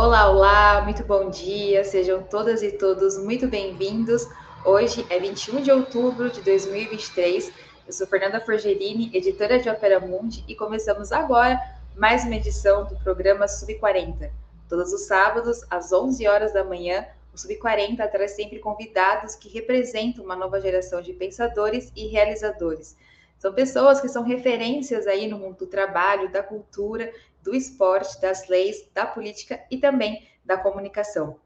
Olá, olá, muito bom dia, sejam todas e todos muito bem-vindos. Hoje é 21 de outubro de 2023. Eu sou Fernanda Forgerini, editora de Opera Mundi, e começamos agora mais uma edição do programa Sub 40. Todos os sábados, às 11 horas da manhã, o Sub 40 traz sempre convidados que representam uma nova geração de pensadores e realizadores. São pessoas que são referências aí no mundo do trabalho, da cultura do esporte, das leis, da política e também da comunicação.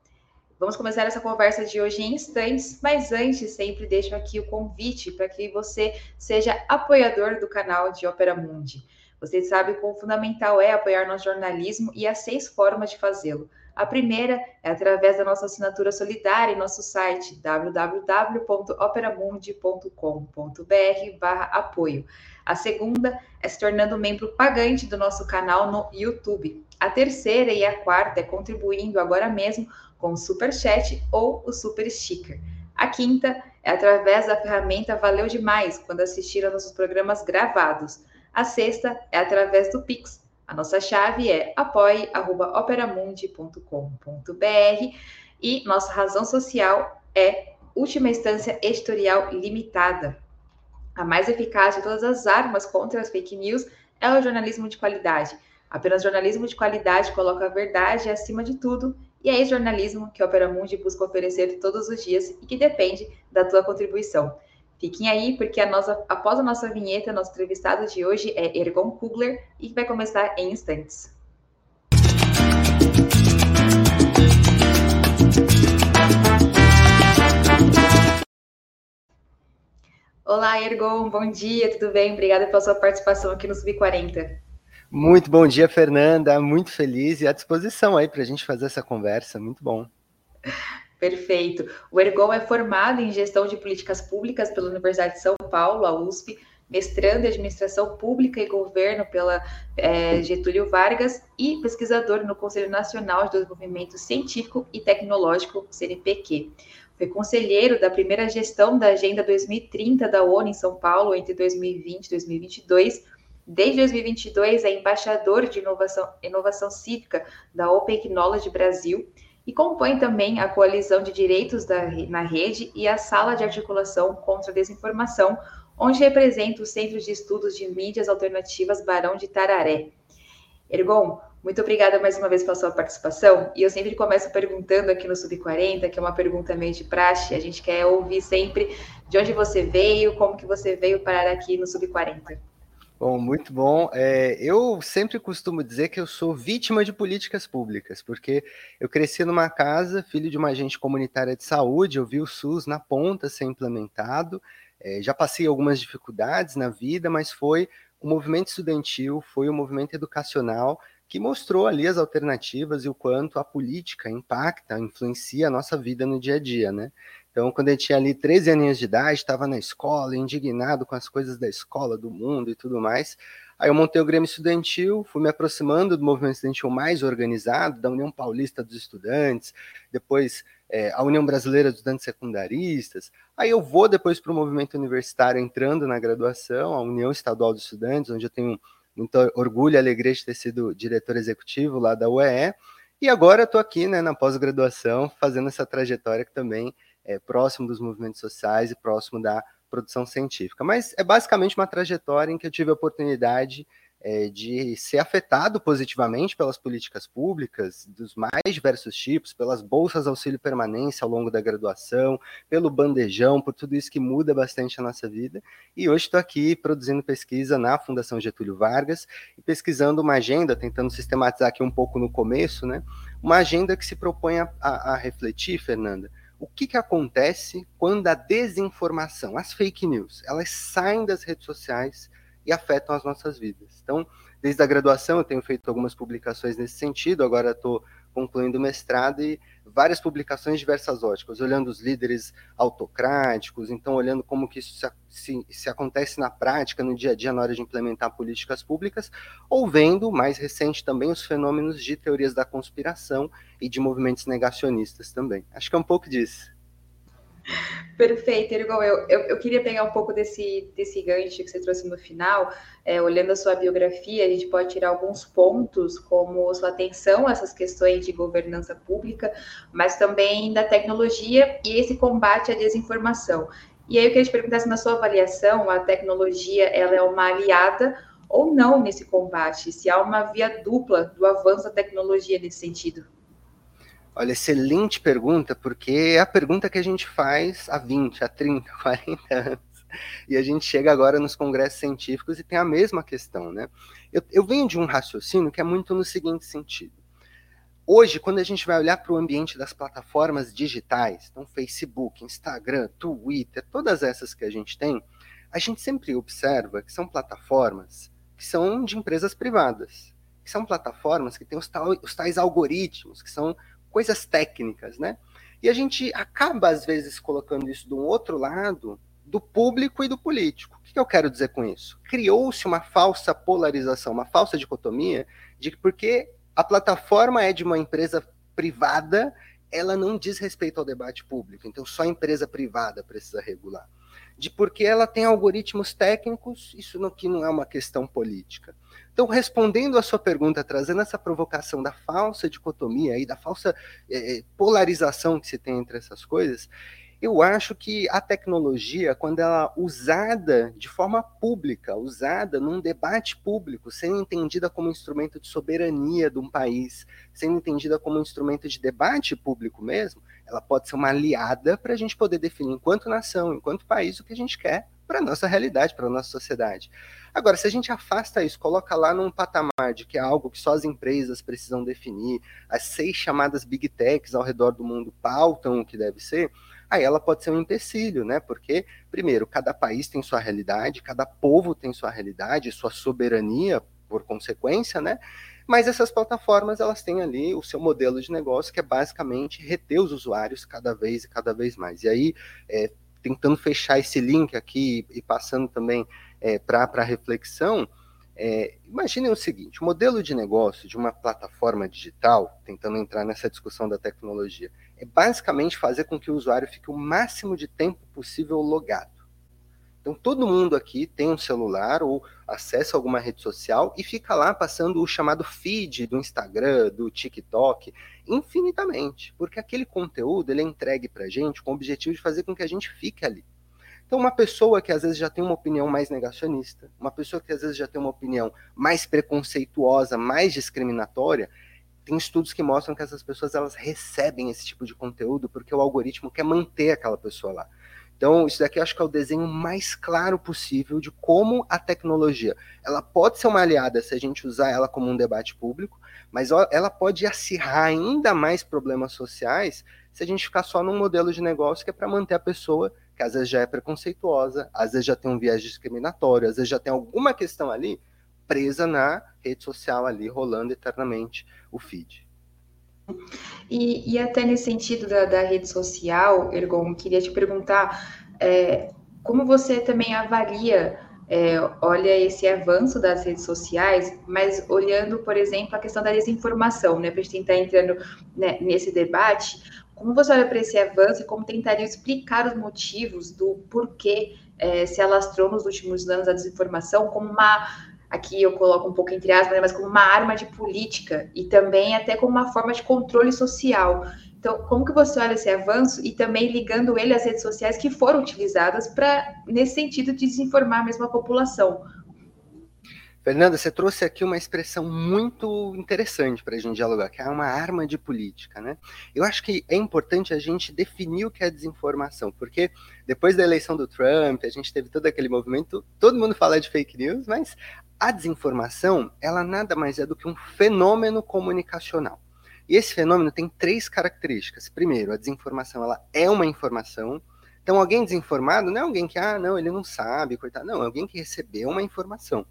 Vamos começar essa conversa de hoje em instantes, mas antes sempre deixo aqui o convite para que você seja apoiador do canal de Ópera Mundi. Você sabe quão fundamental é apoiar nosso jornalismo e há seis formas de fazê-lo. A primeira é através da nossa assinatura solidária em nosso site www.operamundi.com.br/apoio. A segunda é se tornando membro pagante do nosso canal no YouTube. A terceira e a quarta é contribuindo agora mesmo com o Super Chat ou o Super Sticker. A quinta é através da ferramenta Valeu Demais, quando assistir nossos programas gravados. A sexta é através do Pix. A nossa chave é apoie.operamundi.com.br e nossa razão social é Última Instância Editorial Limitada. A mais eficaz de todas as armas contra as fake news é o jornalismo de qualidade. Apenas jornalismo de qualidade coloca a verdade acima de tudo, e é esse jornalismo que a Opera Mundi busca oferecer todos os dias e que depende da tua contribuição. Fiquem aí, porque a nossa, após a nossa vinheta, nosso entrevistado de hoje é Ergon Kugler e vai começar em instantes. Olá, Ergon, bom dia, tudo bem? Obrigada pela sua participação aqui no Sub40. Muito bom dia, Fernanda, muito feliz e à disposição aí para a gente fazer essa conversa, muito bom. Perfeito. O Ergon é formado em Gestão de Políticas Públicas pela Universidade de São Paulo, a USP, mestrando em Administração Pública e Governo pela é, Getúlio Vargas e pesquisador no Conselho Nacional de Desenvolvimento Científico e Tecnológico, CNPq. Foi conselheiro da primeira gestão da Agenda 2030 da ONU em São Paulo entre 2020 e 2022. Desde 2022 é embaixador de inovação, inovação cívica da Open Technology Brasil e compõe também a Coalizão de Direitos da, na Rede e a Sala de Articulação contra a Desinformação, onde representa o Centro de Estudos de Mídias Alternativas Barão de Tararé. Ergon, muito obrigada mais uma vez pela sua participação. E eu sempre começo perguntando aqui no Sub40, que é uma pergunta meio de praxe, a gente quer ouvir sempre de onde você veio, como que você veio parar aqui no Sub40. Bom, muito bom. É, eu sempre costumo dizer que eu sou vítima de políticas públicas, porque eu cresci numa casa, filho de uma agente comunitária de saúde, eu vi o SUS na ponta ser implementado, é, já passei algumas dificuldades na vida, mas foi o movimento estudantil, foi o movimento educacional que mostrou ali as alternativas e o quanto a política impacta, influencia a nossa vida no dia a dia, né? Então, quando eu tinha ali 13 aninhos de idade, estava na escola, indignado com as coisas da escola, do mundo e tudo mais. Aí eu montei o Grêmio Estudantil, fui me aproximando do movimento estudantil mais organizado, da União Paulista dos Estudantes, depois é, a União Brasileira dos Estudantes Secundaristas. Aí eu vou depois para o movimento universitário, entrando na graduação, a União Estadual dos Estudantes, onde eu tenho muito orgulho e alegria de ter sido diretor executivo lá da UEE. E agora estou aqui né, na pós-graduação, fazendo essa trajetória que também é próximo dos movimentos sociais e próximo da produção científica. Mas é basicamente uma trajetória em que eu tive a oportunidade é, de ser afetado positivamente pelas políticas públicas, dos mais diversos tipos, pelas bolsas auxílio permanência ao longo da graduação, pelo bandejão, por tudo isso que muda bastante a nossa vida. E hoje estou aqui produzindo pesquisa na Fundação Getúlio Vargas e pesquisando uma agenda, tentando sistematizar aqui um pouco no começo, né? Uma agenda que se propõe a, a, a refletir, Fernanda, o que, que acontece quando a desinformação, as fake news, elas saem das redes sociais e afetam as nossas vidas. Então, desde a graduação eu tenho feito algumas publicações nesse sentido, agora estou concluindo o mestrado e várias publicações diversas óticas, olhando os líderes autocráticos, então olhando como que isso se, se, se, acontece na prática, no dia a dia, na hora de implementar políticas públicas, ou vendo, mais recente também, os fenômenos de teorias da conspiração e de movimentos negacionistas também. Acho que é um pouco disso. Perfeito, Ergon. Eu, eu, eu, queria pegar um pouco desse, desse gancho que você trouxe no final. É, olhando a sua biografia, a gente pode tirar alguns pontos, como sua atenção a essas questões de governança pública, mas também da tecnologia e esse combate à desinformação. E aí eu queria te perguntar se na sua avaliação a tecnologia ela é uma aliada ou não nesse combate, se há uma via dupla do avanço da tecnologia nesse sentido. Olha, excelente pergunta, porque é a pergunta que a gente faz há 20, há 30, 40 anos. E a gente chega agora nos congressos científicos e tem a mesma questão, né? Eu, eu venho de um raciocínio que é muito no seguinte sentido. Hoje, quando a gente vai olhar para o ambiente das plataformas digitais, então Facebook, Instagram, Twitter, todas essas que a gente tem, a gente sempre observa que são plataformas que são de empresas privadas, que são plataformas que têm os, tal, os tais algoritmos, que são coisas técnicas, né? E a gente acaba, às vezes, colocando isso de um outro lado, do público e do político. O que eu quero dizer com isso? Criou-se uma falsa polarização, uma falsa dicotomia, de que porque a plataforma é de uma empresa privada, ela não diz respeito ao debate público. Então, só a empresa privada precisa regular. De porque ela tem algoritmos técnicos, isso aqui não é uma questão política. Então, respondendo à sua pergunta, trazendo essa provocação da falsa dicotomia e da falsa é, polarização que se tem entre essas coisas, eu acho que a tecnologia, quando ela usada de forma pública, usada num debate público, sendo entendida como instrumento de soberania de um país, sendo entendida como instrumento de debate público mesmo, ela pode ser uma aliada para a gente poder definir, enquanto nação, enquanto país, o que a gente quer para a nossa realidade, para a nossa sociedade. Agora, se a gente afasta isso, coloca lá num patamar de que é algo que só as empresas precisam definir, as seis chamadas big techs ao redor do mundo pautam o que deve ser, aí ela pode ser um empecilho, né? Porque, primeiro, cada país tem sua realidade, cada povo tem sua realidade, sua soberania, por consequência, né? Mas essas plataformas, elas têm ali o seu modelo de negócio, que é basicamente reter os usuários cada vez e cada vez mais. E aí, é, tentando fechar esse link aqui e passando também é, para reflexão, é, imaginem o seguinte: o modelo de negócio de uma plataforma digital, tentando entrar nessa discussão da tecnologia, é basicamente fazer com que o usuário fique o máximo de tempo possível logado. Então, todo mundo aqui tem um celular ou acessa alguma rede social e fica lá passando o chamado feed do Instagram, do TikTok, infinitamente, porque aquele conteúdo ele é entregue para a gente com o objetivo de fazer com que a gente fique ali. Então, uma pessoa que às vezes já tem uma opinião mais negacionista, uma pessoa que às vezes já tem uma opinião mais preconceituosa, mais discriminatória, tem estudos que mostram que essas pessoas elas recebem esse tipo de conteúdo porque o algoritmo quer manter aquela pessoa lá. Então, isso daqui eu acho que é o desenho mais claro possível de como a tecnologia, ela pode ser uma aliada se a gente usar ela como um debate público, mas ela pode acirrar ainda mais problemas sociais se a gente ficar só num modelo de negócio que é para manter a pessoa que às vezes já é preconceituosa, às vezes já tem um viés discriminatório, às vezes já tem alguma questão ali presa na rede social ali, rolando eternamente o feed. E, e até nesse sentido da, da, rede social, Ergon, queria te perguntar é, como você também avalia, é, olha esse avanço das redes sociais, mas olhando, por exemplo, a questão da desinformação, né, para a gente tentar entrando né, nesse debate, como você olha para esse avanço e como tentaria explicar os motivos do porquê é, se alastrou nos últimos anos a desinformação como uma, aqui eu coloco um pouco entre aspas, né, mas como uma arma de política e também até como uma forma de controle social. Então, como que você olha esse avanço e também ligando ele às redes sociais que foram utilizadas para, nesse sentido, de desinformar mesmo a população? Fernanda, você trouxe aqui uma expressão muito interessante para a gente dialogar, que é uma arma de política, né? Eu acho que é importante a gente definir o que é desinformação, porque depois da eleição do Trump, a gente teve todo aquele movimento, todo mundo fala de fake news, mas a desinformação, ela nada mais é do que um fenômeno comunicacional. E esse fenômeno tem três características. Primeiro, a desinformação, ela é uma informação, então, alguém desinformado não é alguém que, ah, não, ele não sabe, coitado. Não, é alguém que recebeu uma informação.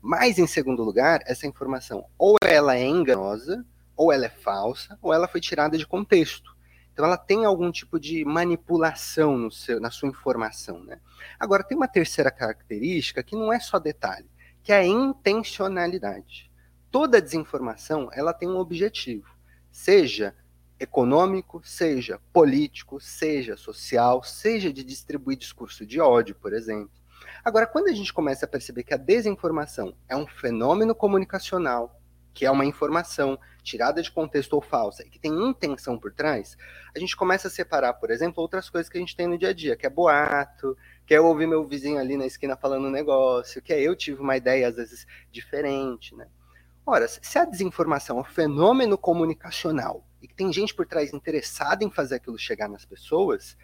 Mas, em segundo lugar, essa informação ou ela é enganosa, ou ela é falsa, ou ela foi tirada de contexto. Então, ela tem algum tipo de manipulação seu, na sua informação. Né? Agora, tem uma terceira característica que não é só detalhe, que é a intencionalidade. Toda desinformação ela tem um objetivo, seja econômico, seja político, seja social, seja de distribuir discurso de ódio, por exemplo. Agora, quando a gente começa a perceber que a desinformação é um fenômeno comunicacional, que é uma informação tirada de contexto ou falsa e que tem intenção por trás, a gente começa a separar, por exemplo, outras coisas que a gente tem no dia a dia, que é boato, que é ouvir meu vizinho ali na esquina falando um negócio, que é eu tive uma ideia às vezes diferente, né? Ora, se a desinformação é um fenômeno comunicacional e que tem gente por trás interessada em fazer aquilo chegar nas pessoas,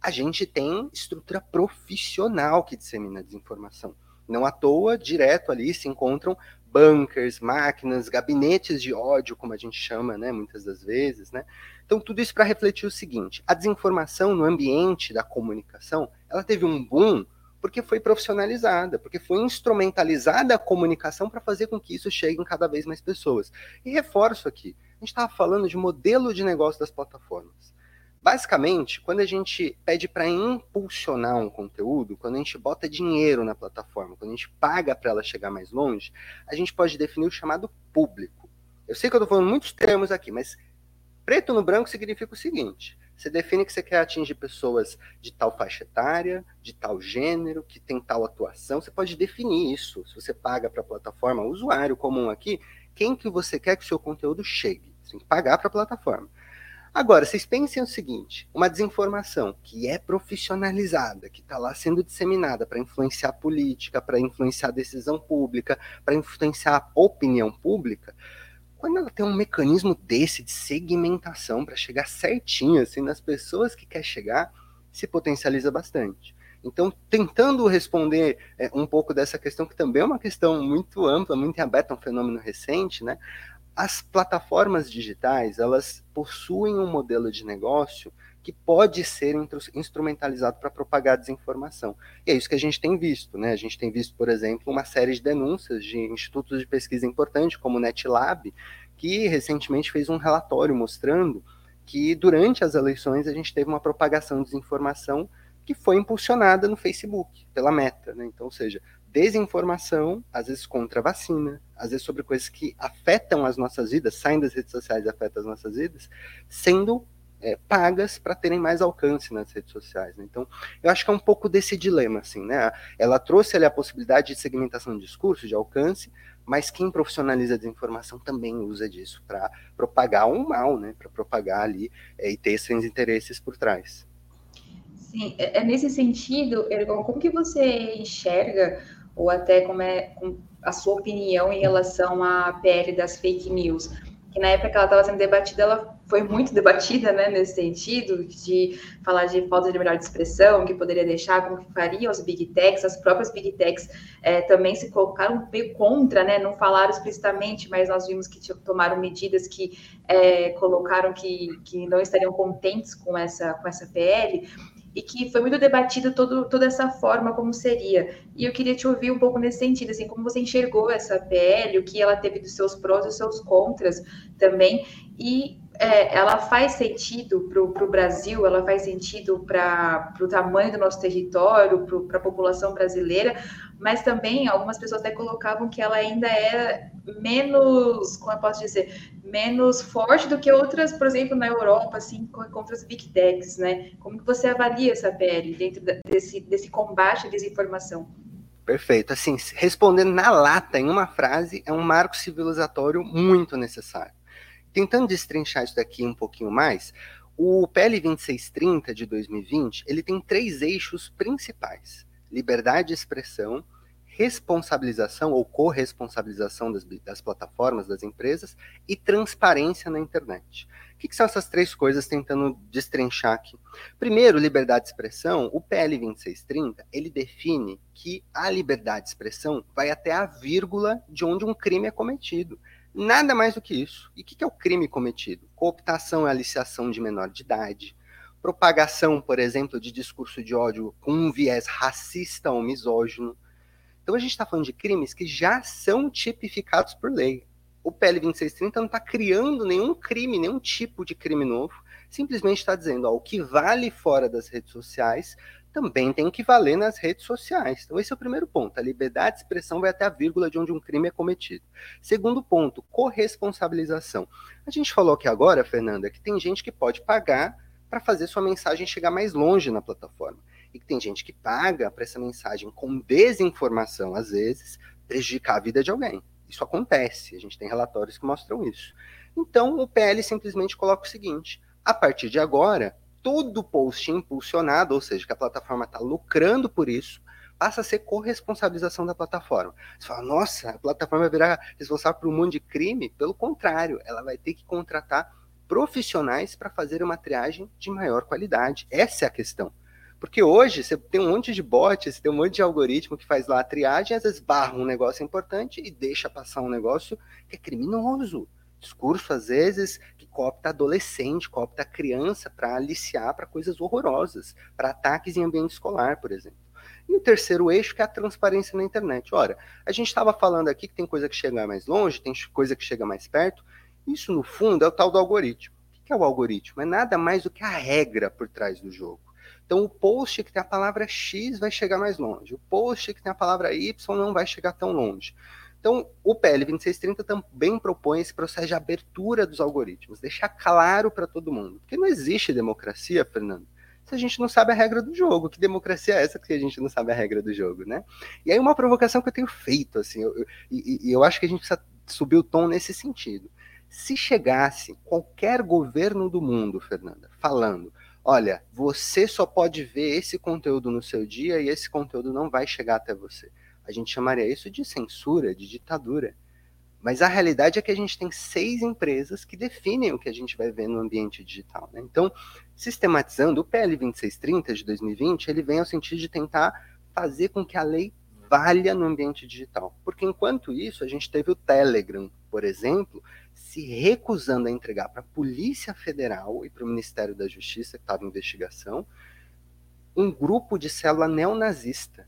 a gente tem estrutura profissional que dissemina a desinformação. Não à toa, direto ali se encontram bunkers, máquinas, gabinetes de ódio, como a gente chama, né, muitas das vezes, né? Então, tudo isso para refletir o seguinte: a desinformação no ambiente da comunicação, ela teve um boom porque foi profissionalizada, porque foi instrumentalizada a comunicação para fazer com que isso chegue em cada vez mais pessoas. E reforço aqui, a gente estava falando de modelo de negócio das plataformas. Basicamente, quando a gente pede para impulsionar um conteúdo, quando a gente bota dinheiro na plataforma, quando a gente paga para ela chegar mais longe, a gente pode definir o chamado público. Eu sei que eu estou falando muitos termos aqui, mas preto no branco significa o seguinte: você define que você quer atingir pessoas de tal faixa etária, de tal gênero, que tem tal atuação. Você pode definir isso. Se você paga para a plataforma, usuário comum aqui, quem que você quer que o seu conteúdo chegue. Você tem que pagar para a plataforma. Agora, vocês pensem o seguinte: uma desinformação que é profissionalizada, que está lá sendo disseminada para influenciar política, para influenciar a decisão pública, para influenciar a opinião pública, quando ela tem um mecanismo desse de segmentação para chegar certinho assim nas pessoas que quer chegar, se potencializa bastante. Então, tentando responder é, um pouco dessa questão, que também é uma questão muito ampla, muito aberta, um fenômeno recente, né? As plataformas digitais, elas possuem um modelo de negócio que pode ser instrumentalizado para propagar desinformação. E é isso que a gente tem visto, né? A gente tem visto, por exemplo, uma série de denúncias de institutos de pesquisa importantes, como o NetLab, que recentemente fez um relatório mostrando que durante as eleições a gente teve uma propagação de desinformação que foi impulsionada no Facebook, pela Meta, né? Então, ou seja, desinformação, às vezes contra a vacina, às vezes sobre coisas que afetam as nossas vidas, saem das redes sociais e afetam as nossas vidas, sendo é, pagas para terem mais alcance nas redes sociais. Né? Então, eu acho que é um pouco desse dilema, assim, né? Ela trouxe ali a possibilidade de segmentação de discurso, de alcance, mas quem profissionaliza a desinformação também usa disso para propagar um mal, né? Para propagar ali é, e ter seus interesses por trás. Sim, é, é nesse sentido, Ergon, como que você enxerga, ou até como é a sua opinião em relação à PL das fake news? Que na época que ela estava sendo debatida, ela foi muito debatida, né, nesse sentido, de falar de falta de melhor expressão, que poderia deixar, como que faria os big techs, as próprias big techs é, também se colocaram meio contra, né, não falaram explicitamente, mas nós vimos que tomaram medidas que é, colocaram que, que não estariam contentes com essa, com essa PL, e que foi muito debatido todo, toda essa forma como seria. E eu queria te ouvir um pouco nesse sentido, assim, como você enxergou essa PL, o que ela teve dos seus prós e os seus contras também, e é, ela faz sentido para o Brasil, ela faz sentido para o tamanho do nosso território, para a população brasileira, mas também algumas pessoas até colocavam que ela ainda é menos, como eu posso dizer, menos forte do que outras, por exemplo, na Europa, assim, contra as big techs, né? Como que você avalia essa PL dentro desse, desse combate à desinformação? Perfeito. Assim, respondendo na lata, em uma frase, é um marco civilizatório muito necessário tentando destrinchar isso daqui um pouquinho mais, o PL 2630 de 2020, ele tem três eixos principais: liberdade de expressão, responsabilização ou corresponsabilização das, das plataformas, das empresas e transparência na internet. O que, que, são essas três coisas tentando destrinchar aqui? Primeiro, liberdade de expressão, o PL 2630, ele define que a liberdade de expressão vai até a vírgula de onde um crime é cometido. Nada mais do que isso. E o que é o crime cometido? Cooptação e aliciação de menor de idade, propagação, por exemplo, de discurso de ódio com um viés racista ou misógino. Então a gente está falando de crimes que já são tipificados por lei. O PL 2630 não está criando nenhum crime, nenhum tipo de crime novo, simplesmente está dizendo ó, o que vale fora das redes sociais também tem que valer nas redes sociais. Então, esse é o primeiro ponto. A liberdade de expressão vai até a vírgula de onde um crime é cometido. Segundo ponto, corresponsabilização. A gente falou aqui agora, Fernanda, que tem gente que pode pagar para fazer sua mensagem chegar mais longe na plataforma. E que tem gente que paga para essa mensagem com desinformação, às vezes, prejudicar a vida de alguém. Isso acontece, a gente tem relatórios que mostram isso. Então, o PL simplesmente coloca o seguinte: a partir de agora, todo post impulsionado, ou seja, que a plataforma está lucrando por isso, passa a ser corresponsabilização da plataforma. Você fala, nossa, a plataforma vai virar responsável por um monte de crime? Pelo contrário, ela vai ter que contratar profissionais para fazer uma triagem de maior qualidade. Essa é a questão. Porque hoje você tem um monte de bots, você tem um monte de algoritmo que faz lá a triagem, às vezes barra um negócio importante e deixa passar um negócio que é criminoso. Discurso, às vezes, que coopta adolescente, coopta criança para aliciar para coisas horrorosas, para ataques em ambiente escolar, por exemplo. E o terceiro eixo, que é a transparência na internet. Ora, a gente estava falando aqui que tem coisa que chega mais longe, tem coisa que chega mais perto. Isso, no fundo, é o tal do algoritmo. O que é o algoritmo? É nada mais do que a regra por trás do jogo. Então, o post que tem a palavra X vai chegar mais longe. O post que tem a palavra Y não vai chegar tão longe. Então, o PL 2630 também propõe esse processo de abertura dos algoritmos, deixar claro para todo mundo. Porque não existe democracia, Fernando, se a gente não sabe a regra do jogo. Que democracia é essa que a gente não sabe a regra do jogo, né? E aí uma provocação que eu tenho feito, assim, eu, eu, e, e eu acho que a gente precisa subir o tom nesse sentido. Se chegasse qualquer governo do mundo, Fernanda, falando, olha, você só pode ver esse conteúdo no seu dia e esse conteúdo não vai chegar até você. A gente chamaria isso de censura, de ditadura. Mas a realidade é que a gente tem seis empresas que definem o que a gente vai ver no ambiente digital. Né? Então, sistematizando, o PL 2630 de 2020, ele vem ao sentido de tentar fazer com que a lei valha no ambiente digital. Porque enquanto isso, a gente teve o Telegram, por exemplo, se recusando a entregar para a Polícia Federal e para o Ministério da Justiça, que estava em investigação, um grupo de célula neonazista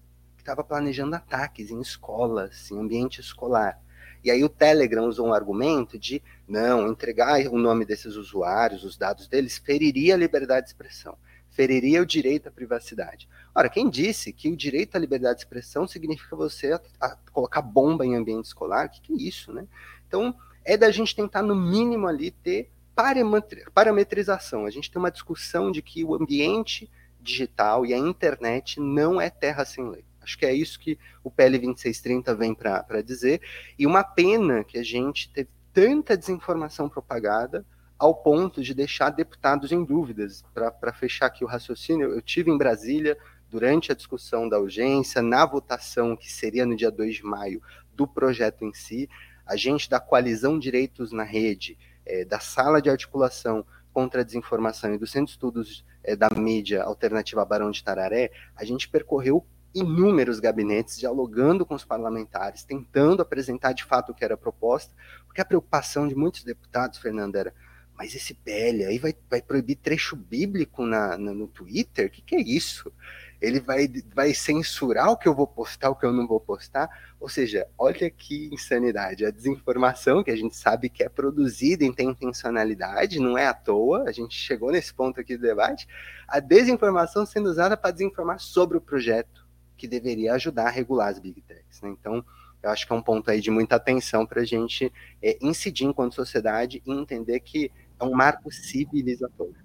estava planejando ataques em escolas, em ambiente escolar. E aí o Telegram usou um argumento de não, entregar o nome desses usuários, os dados deles, feriria a liberdade de expressão, feriria o direito à privacidade. Ora, quem disse que o direito à liberdade de expressão significa você a, a colocar bomba em ambiente escolar? O que, que é isso, né? Então, é da gente tentar, no mínimo, ali, ter parametrização. A gente tem uma discussão de que o ambiente digital e a internet não é terra sem lei. Acho que é isso que o PL 2630 vem para dizer. E uma pena que a gente teve tanta desinformação propagada ao ponto de deixar deputados em dúvidas. Para fechar aqui o raciocínio, eu tive em Brasília durante a discussão da urgência, na votação que seria no dia 2 de maio do projeto em si, a gente da coalizão Direitos na Rede, é, da sala de articulação contra a desinformação e do Centro de Estudos é, da Mídia Alternativa Barão de Tararé, a gente percorreu inúmeros gabinetes dialogando com os parlamentares, tentando apresentar de fato o que era proposta, porque a preocupação de muitos deputados, Fernando, era mas esse PL aí vai, vai proibir trecho bíblico na, na no Twitter? O que, que é isso? Ele vai, vai censurar o que eu vou postar, o que eu não vou postar? Ou seja, olha que insanidade. A desinformação que a gente sabe que é produzida e tem intencionalidade, não é à toa, a gente chegou nesse ponto aqui do debate, a desinformação sendo usada para desinformar sobre o projeto, que deveria ajudar a regular as big techs. Né? Então, eu acho que é um ponto aí de muita atenção para a gente é, incidir enquanto sociedade e entender que é um marco civilizatório.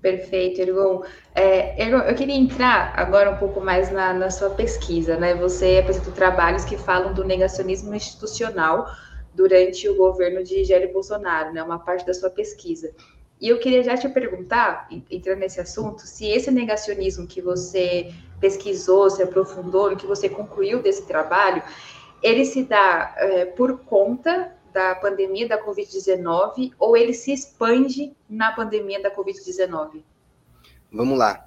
Perfeito, Ergon. É, Ergon, eu queria entrar agora um pouco mais na, na sua pesquisa, né? Você apresentou trabalhos que falam do negacionismo institucional durante o governo de Jair Bolsonaro, né? Uma parte da sua pesquisa. E eu queria já te perguntar, entrando nesse assunto, se esse negacionismo que você pesquisou, se aprofundou, que você concluiu desse trabalho, ele se dá é, por conta da pandemia da Covid-19 ou ele se expande na pandemia da Covid-19? Vamos lá.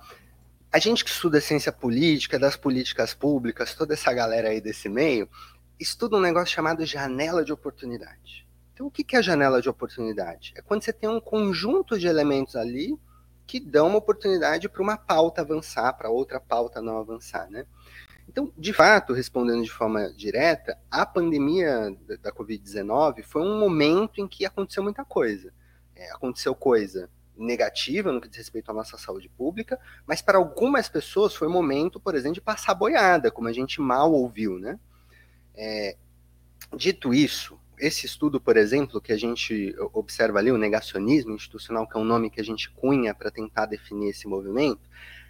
A gente que estuda ciência política, das políticas públicas, toda essa galera aí desse meio, estuda um negócio chamado janela de oportunidade. Então, o que é a janela de oportunidade? É quando você tem um conjunto de elementos ali que dão uma oportunidade para uma pauta avançar, para outra pauta não avançar, né? Então, de fato, respondendo de forma direta, a pandemia da Covid-19 foi um momento em que aconteceu muita coisa. É, aconteceu coisa negativa no que diz respeito à nossa saúde pública, mas para algumas pessoas foi momento, por exemplo, de passar boiada, como a gente mal ouviu, né? É, dito isso, esse estudo, por exemplo, que a gente observa ali, o negacionismo institucional, que é um nome que a gente cunha para tentar definir esse movimento,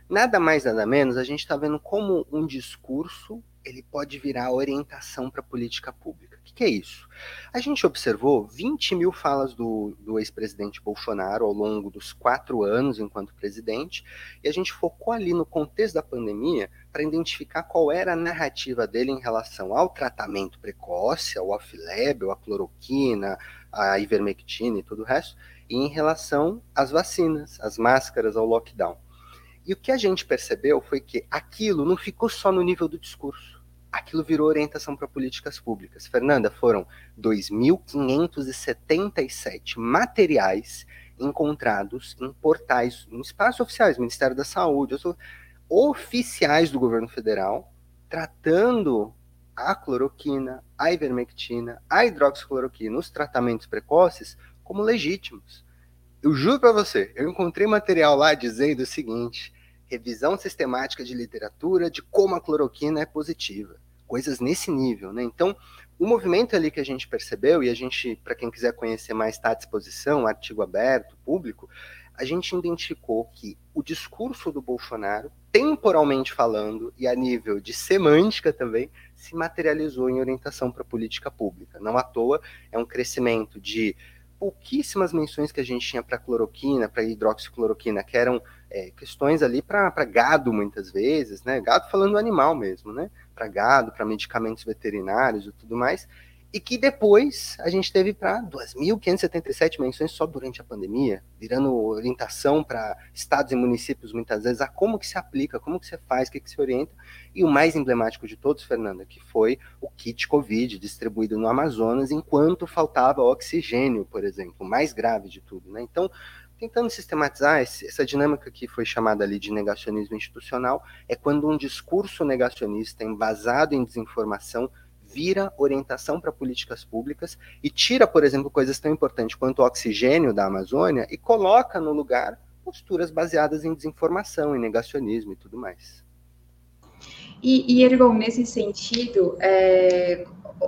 nada mais, nada menos, a gente está vendo como um discurso ele pode virar orientação para a política pública. O que, que, é isso? A gente observou 20 mil falas do, do ex-presidente Bolsonaro ao longo dos quatro anos enquanto presidente, e a gente focou ali no contexto da pandemia para identificar qual era a narrativa dele em relação ao tratamento precoce, ao off-lab, à cloroquina, à ivermectina e tudo o resto, e em relação às vacinas, às máscaras, ao lockdown. E o que a gente percebeu foi que aquilo não ficou só no nível do discurso. Aquilo virou orientação para políticas públicas. Fernanda, foram 2.577 materiais encontrados em portais, em espaços oficiais, Ministério da Saúde, oficiais do governo federal, tratando a cloroquina, a ivermectina, a hidroxicloroquina, os tratamentos precoces, como legítimos eu juro para você, eu encontrei material lá dizendo o seguinte: revisão sistemática de literatura de como a cloroquina é positiva. Coisas nesse nível, né? Então, o movimento ali que a gente percebeu, e a gente, para quem quiser conhecer mais, está à disposição, artigo aberto, público, a gente identificou que o discurso do Bolsonaro, temporalmente falando, e a nível de semântica também, se materializou em orientação para política pública. Não à toa, é um crescimento de pouquíssimas menções que a gente tinha para cloroquina, para hidroxicloroquina, que eram é, questões ali para gado muitas vezes, né? Gado falando animal mesmo, né? Para gado, para medicamentos veterinários e tudo mais e que depois a gente teve para 2.577 menções só durante a pandemia, virando orientação para estados e municípios muitas vezes a como que se aplica, como que se faz, o que, que se orienta, e o mais emblemático de todos, Fernanda, que foi o kit Covid distribuído no Amazonas enquanto faltava oxigênio, por exemplo, o mais grave de tudo, né? Então, tentando sistematizar essa dinâmica que foi chamada ali de negacionismo institucional, é quando um discurso negacionista embasado em desinformação vira orientação para políticas públicas e tira, por exemplo, coisas tão importantes quanto o oxigênio da Amazônia e coloca no lugar posturas baseadas em desinformação, em negacionismo e tudo mais. E, e Ergon, nesse sentido, é,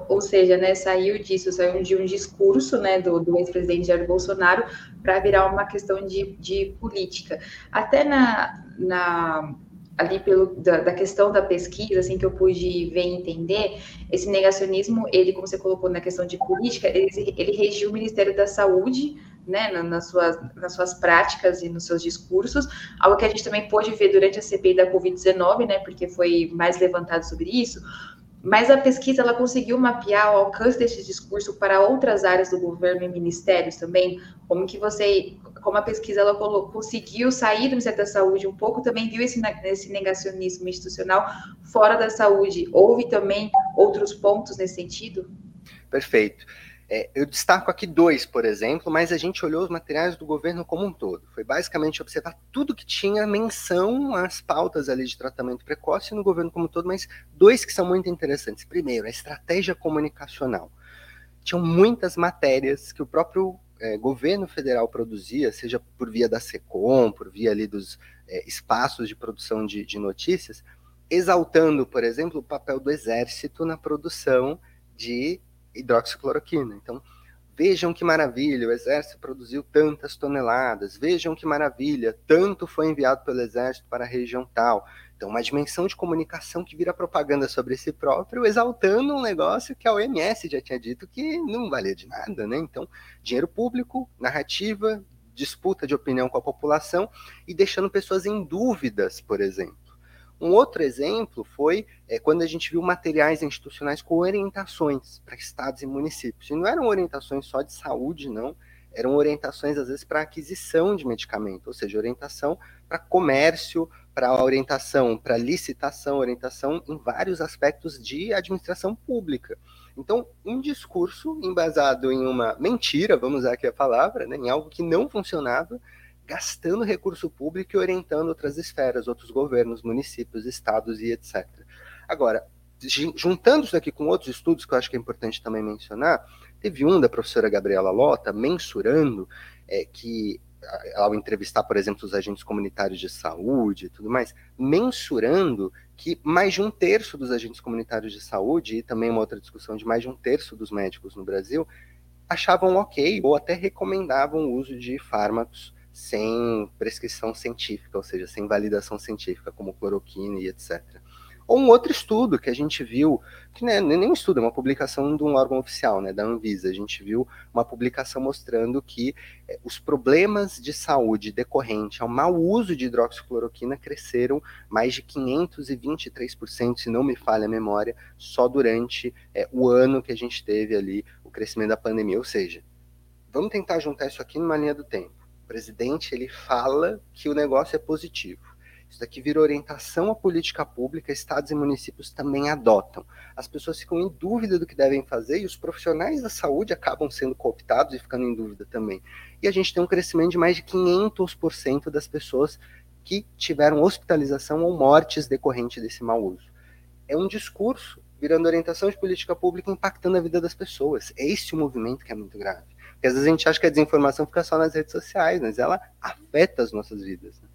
ou seja, né, saiu disso, saiu de um discurso né, do, do ex-presidente Jair Bolsonaro para virar uma questão de, de política. Até na, na ali pelo da, da, questão da pesquisa, assim que eu pude ver e entender, esse negacionismo, ele, como você colocou na questão de política, ele, ele regiu o Ministério da Saúde, né, nas suas, nas suas práticas e nos seus discursos, algo que a gente também pôde ver durante a CPI da Covid-19, né, porque foi mais levantado sobre isso, mas a pesquisa ela conseguiu mapear o alcance desse discurso para outras áreas do governo e ministérios também, como que você como a pesquisa ela conseguiu sair do Ministério da Saúde um pouco, também viu esse, esse negacionismo institucional fora da saúde. Houve também outros pontos nesse sentido? Perfeito. É, eu destaco aqui dois, por exemplo, mas a gente olhou os materiais do governo como um todo. Foi basicamente observar tudo que tinha menção às pautas ali de tratamento precoce no governo como um todo, mas dois que são muito interessantes. Primeiro, a estratégia comunicacional. Tinham muitas matérias que o próprio é, governo federal produzia, seja por via da SECOM, por via ali dos é, espaços de produção de, de notícias, exaltando, por exemplo, o papel do exército na produção de hidroxicloroquina. Então, vejam que maravilha, o exército produziu tantas toneladas, vejam que maravilha, tanto foi enviado pelo exército para a região tal. Então, uma dimensão de comunicação que vira propaganda sobre si próprio, exaltando um negócio que a OMS já tinha dito que não valia de nada, né? Então, dinheiro público, narrativa, disputa de opinião com a população e deixando pessoas em dúvidas, por exemplo. Um outro exemplo foi é, quando a gente viu materiais institucionais com orientações para estados e municípios. E não eram orientações só de saúde, não, eram orientações, às vezes, para aquisição de medicamento, ou seja, orientação para comércio, para orientação, para licitação, orientação em vários aspectos de administração pública. Então, um discurso embasado em uma mentira, vamos usar aqui a palavra, né, em algo que não funcionava, gastando recurso público e orientando outras esferas, outros governos, municípios, estados e etc. Agora, juntando isso aqui com outros estudos que eu acho que é importante também mencionar, teve um da professora Gabriela Lota mensurando é, que ao entrevistar, por exemplo, os agentes comunitários de saúde e tudo mais, mensurando que mais de um terço dos agentes comunitários de saúde, e também uma outra discussão de mais de um terço dos médicos no Brasil, achavam ok ou até recomendavam o uso de fármacos sem prescrição científica, ou seja, sem validação científica, como cloroquina e etc. Ou um outro estudo que a gente viu, que não é nem um estudo, é uma publicação de um órgão oficial, né, da Anvisa. A gente viu uma publicação mostrando que eh, os problemas de saúde decorrente ao mau uso de hidroxicloroquina cresceram mais de 523%, se não me falha a memória, só durante eh, o ano que a gente teve ali o crescimento da pandemia. Ou seja, vamos tentar juntar isso aqui numa linha do tempo. O presidente ele fala que o negócio é positivo isso daqui vira orientação à política pública, estados e municípios também adotam. As pessoas ficam em dúvida do que devem fazer e os profissionais da saúde acabam sendo cooptados e ficando em dúvida também. E a gente tem um crescimento de mais de 500% das pessoas que tiveram hospitalização ou mortes decorrente desse mau uso. É um discurso virando orientação de política pública impactando a vida das pessoas. É esse o movimento que é muito grave. Porque às vezes a gente acha que a desinformação fica só nas redes sociais, mas ela afeta as nossas vidas. Né?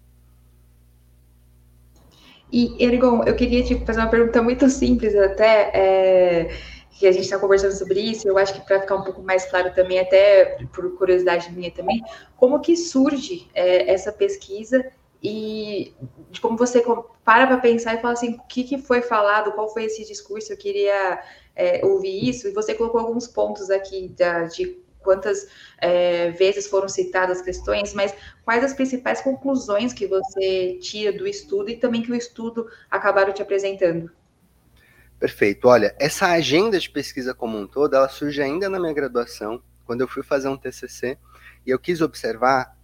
E, Erigon, eu queria te fazer uma pergunta muito simples até, é, que a gente está conversando sobre isso, eu acho que para ficar um pouco mais claro também, até por curiosidade minha também, como que surge é, essa pesquisa e de como você para para pensar e fala assim, o que, que foi falado, qual foi esse discurso, eu queria é, ouvir isso, e você colocou alguns pontos aqui da, de quantas é, vezes foram citadas questões, mas quais as principais conclusões que você tira do estudo e também que o estudo acabaram te apresentando? Perfeito. Olha, essa agenda de pesquisa como um todo, ela surge ainda na minha graduação, quando eu fui fazer um TCC, e eu quis observar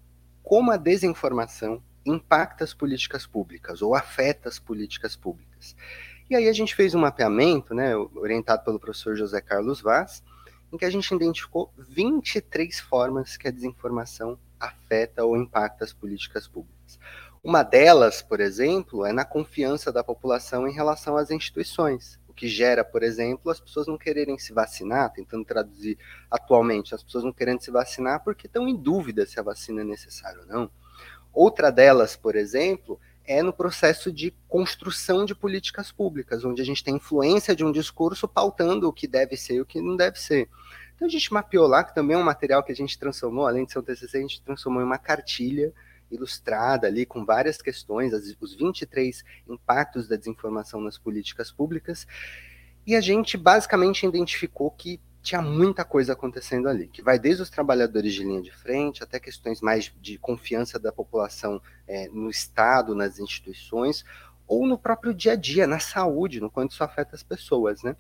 como a desinformação impacta as políticas públicas ou afeta as políticas públicas. E aí a gente fez um mapeamento, né, orientado pelo professor José Carlos Vaz, em que a gente identificou 23 formas que a desinformação afeta ou impacta as políticas públicas. Uma delas, por exemplo, é na confiança da população em relação às instituições, o que gera, por exemplo, as pessoas não quererem se vacinar, tentando traduzir atualmente, as pessoas não querendo se vacinar porque estão em dúvida se a vacina é necessária ou não. Outra delas, por exemplo, é no processo de construção de políticas públicas, onde a gente tem influência de um discurso pautando o que deve ser e o que não deve ser. Então a gente mapeou lá, que também é um material que a gente transformou, além de ser um TCC, a gente transformou em uma cartilha ilustrada ali com várias questões, as, os 23 impactos da desinformação nas políticas públicas, e a gente basicamente identificou que tinha muita coisa acontecendo ali, que vai desde os trabalhadores de linha de frente até questões mais de confiança da população é, no Estado, nas instituições, ou no próprio dia a dia, na saúde, no quanto isso afeta as pessoas, né?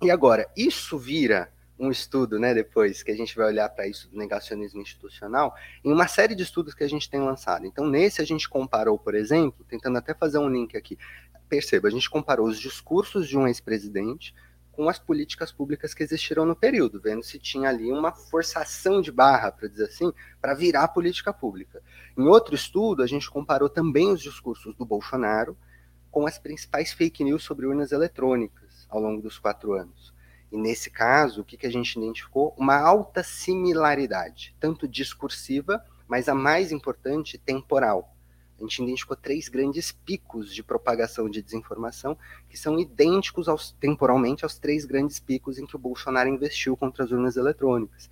E agora, isso vira um estudo, né, depois, que a gente vai olhar para isso do negacionismo institucional, em uma série de estudos que a gente tem lançado. Então, nesse a gente comparou, por exemplo, tentando até fazer um link aqui, perceba, a gente comparou os discursos de um ex-presidente com as políticas públicas que existiram no período, vendo se tinha ali uma forçação de barra, para dizer assim, para virar política pública. Em outro estudo, a gente comparou também os discursos do Bolsonaro com as principais fake news sobre urnas eletrônicas ao longo dos quatro anos. E nesse caso, o que, que a gente identificou? Uma alta similaridade, tanto discursiva, mas a mais importante, temporal a gente identificou três grandes picos de propagação de desinformação que são idênticos aos, temporalmente aos três grandes picos em que o Bolsonaro investiu contra as urnas eletrônicas.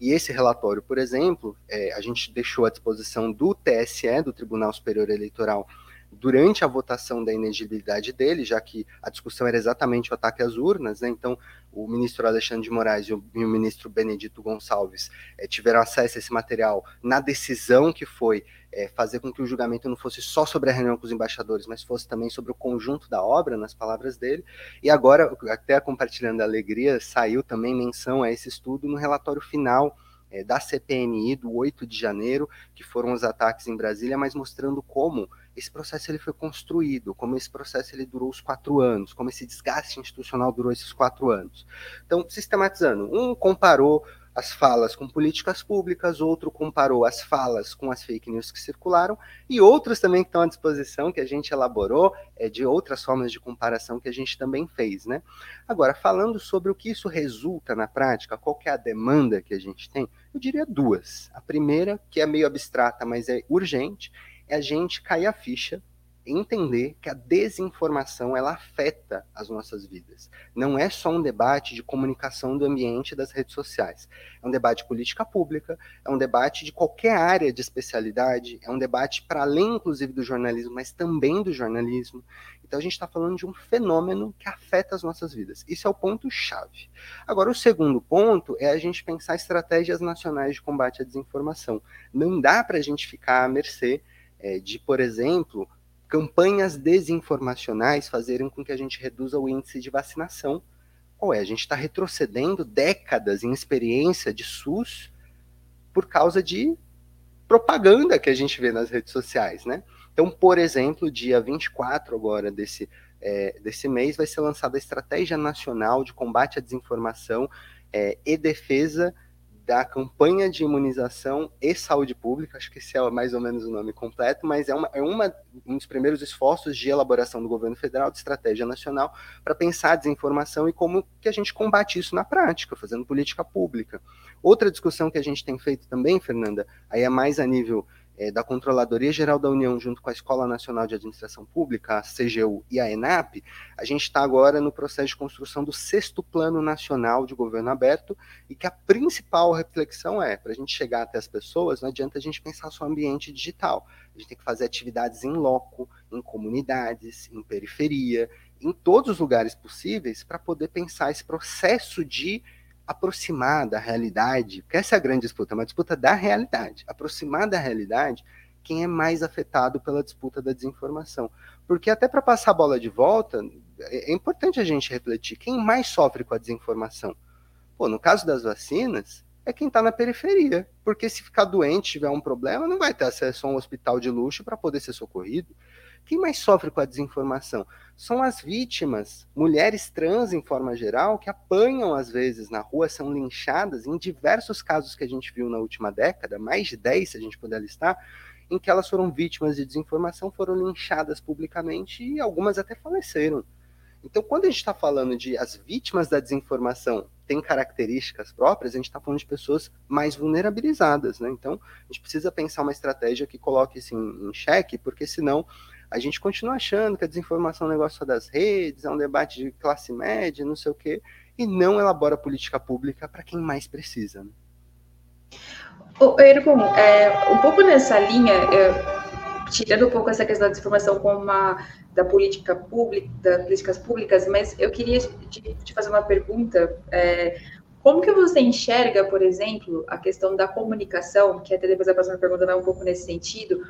E esse relatório, por exemplo, é, a gente deixou à disposição do TSE, do Tribunal Superior Eleitoral, durante a votação da inegibilidade dele, já que a discussão era exatamente o ataque às urnas, né? então o ministro Alexandre de Moraes e o, e o ministro Benedito Gonçalves é, tiveram acesso a esse material na decisão que foi é, fazer com que o julgamento não fosse só sobre a reunião com os embaixadores, mas fosse também sobre o conjunto da obra, nas palavras dele. E agora, até compartilhando a alegria, saiu também menção a esse estudo no relatório final é, da CPMI do 8 de janeiro, que foram os ataques em Brasília, mas mostrando como esse processo ele foi construído, como esse processo ele durou os quatro anos, como esse desgaste institucional durou esses quatro anos. Então, sistematizando, um comparou as falas com políticas públicas, outro comparou as falas com as fake news que circularam, e outros também que estão à disposição, que a gente elaborou, é, de outras formas de comparação que a gente também fez, né? Agora, falando sobre o que isso resulta na prática, qual é a demanda que a gente tem, Eu diria duas. A primeira, que é meio abstrata, mas é urgente, é a gente cair a ficha entender que a desinformação ela afeta as nossas vidas. Não é só um debate de comunicação do ambiente das redes sociais. É um debate de política pública, é um debate de qualquer área de especialidade, é um debate para além, inclusive, do jornalismo, mas também do jornalismo. Então a gente está falando de um fenômeno que afeta as nossas vidas. Isso é o ponto-chave. Agora, o segundo ponto é a gente pensar estratégias nacionais de combate à desinformação. Não dá para a gente ficar à mercê é, de, por exemplo, campanhas desinformacionais fazerem com que a gente reduza o índice de vacinação. Ou é, a gente está retrocedendo décadas em experiência de SUS por causa de propaganda que a gente vê nas redes sociais, né? Então, por exemplo, dia 24 agora desse, é, desse mês vai ser lançada a Estratégia Nacional de Combate à Desinformação é, e Defesa da campanha de imunização e saúde pública, acho que esse é mais ou menos o nome completo, mas é, uma, é uma, um dos primeiros esforços de elaboração do governo federal de estratégia nacional para pensar a desinformação e como que a gente combate isso na prática, fazendo política pública. Outra discussão que a gente tem feito também, Fernanda, aí é mais a nível é, da Controladoria Geral da União, junto com a Escola Nacional de Administração Pública, a CGU e a ENAP, a gente está agora no processo de construção do sexto Plano Nacional de Governo Aberto e que a principal reflexão é, para a gente chegar até as pessoas, não adianta a gente pensar só ambiente digital, a gente tem que fazer atividades em loco, em comunidades, em periferia, em todos os lugares possíveis para poder pensar esse processo de aproximar da realidade, porque essa é a grande disputa, uma disputa da realidade, aproximar da realidade quem é mais afetado pela disputa da desinformação. Porque até para passar a bola de volta, é, é importante a gente refletir quem mais sofre com a desinformação. Pô, no caso das vacinas, é quem está na periferia, porque se ficar doente, tiver um problema, não vai ter acesso a um hospital de luxo para poder ser socorrido. Quem mais sofre com a desinformação? São as vítimas, mulheres trans em forma geral, que apanham às vezes na rua, são linchadas, em diversos casos que a gente viu na última década, mais de 10 se a gente puder listar, em que elas foram vítimas de desinformação, foram linchadas publicamente e algumas até faleceram. Então, quando a gente está falando de as vítimas da desinformação têm características próprias, a gente está falando de pessoas mais vulnerabilizadas, né? Então, a gente precisa pensar uma estratégia que coloque isso em, em xeque, porque senão a gente continua achando que a desinformação é um negócio das redes, é um debate de classe média, não sei o quê, e não elabora política pública para quem mais precisa. Né? É, um pouco nessa linha, é, tirando um pouco essa questão da desinformação como uma da política pública, das políticas públicas, mas eu queria te, te fazer uma pergunta. É, como que você enxerga, por exemplo, a questão da comunicação, que até depois a próxima pergunta vai um pouco nesse sentido,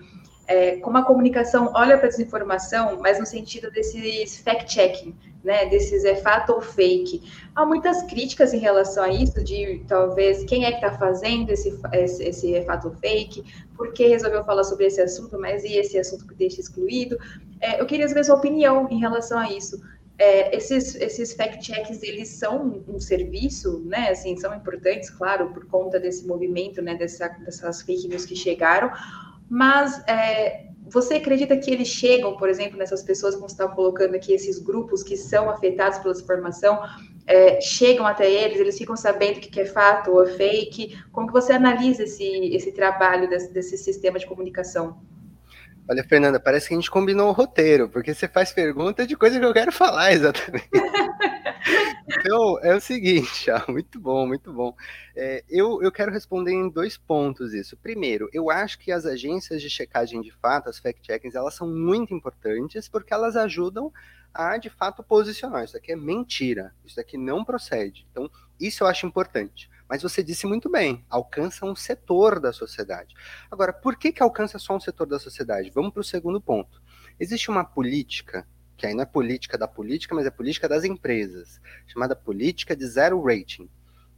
é, como a comunicação olha para a desinformação, mas no sentido desses fact-checking, né, desses é fato ou fake. Há muitas críticas em relação a isso, de talvez quem é que está fazendo esse, esse, esse é fato ou fake, por que resolveu falar sobre esse assunto, mas e esse assunto que deixa excluído. É, eu queria saber sua opinião em relação a isso. É, esses, esses fact-checks, eles são um serviço, né, assim, são importantes, claro, por conta desse movimento, né, dessa, dessas fake news que chegaram, mas é, você acredita que eles chegam, por exemplo, nessas pessoas, como você está colocando aqui, esses grupos que são afetados pela desinformação, é, chegam até eles, eles ficam sabendo o que é fato ou é fake? Como que você analisa esse, esse trabalho desse, desse sistema de comunicação? Olha, Fernanda, parece que a gente combinou o roteiro, porque você faz pergunta de coisa que eu quero falar exatamente. Então, é o seguinte, ah, muito bom, muito bom. É, eu, eu quero responder em dois pontos isso. Primeiro, eu acho que as agências de checagem de fato, as fact-checkings, elas são muito importantes porque elas ajudam a, de fato, posicionar. Isso aqui é mentira, isso aqui não procede. Então, isso eu acho importante. Mas você disse muito bem, alcança um setor da sociedade. Agora, por que, que alcança só um setor da sociedade? Vamos para o segundo ponto. Existe uma política, que aí não é política da política, mas é política das empresas, chamada política de zero rating,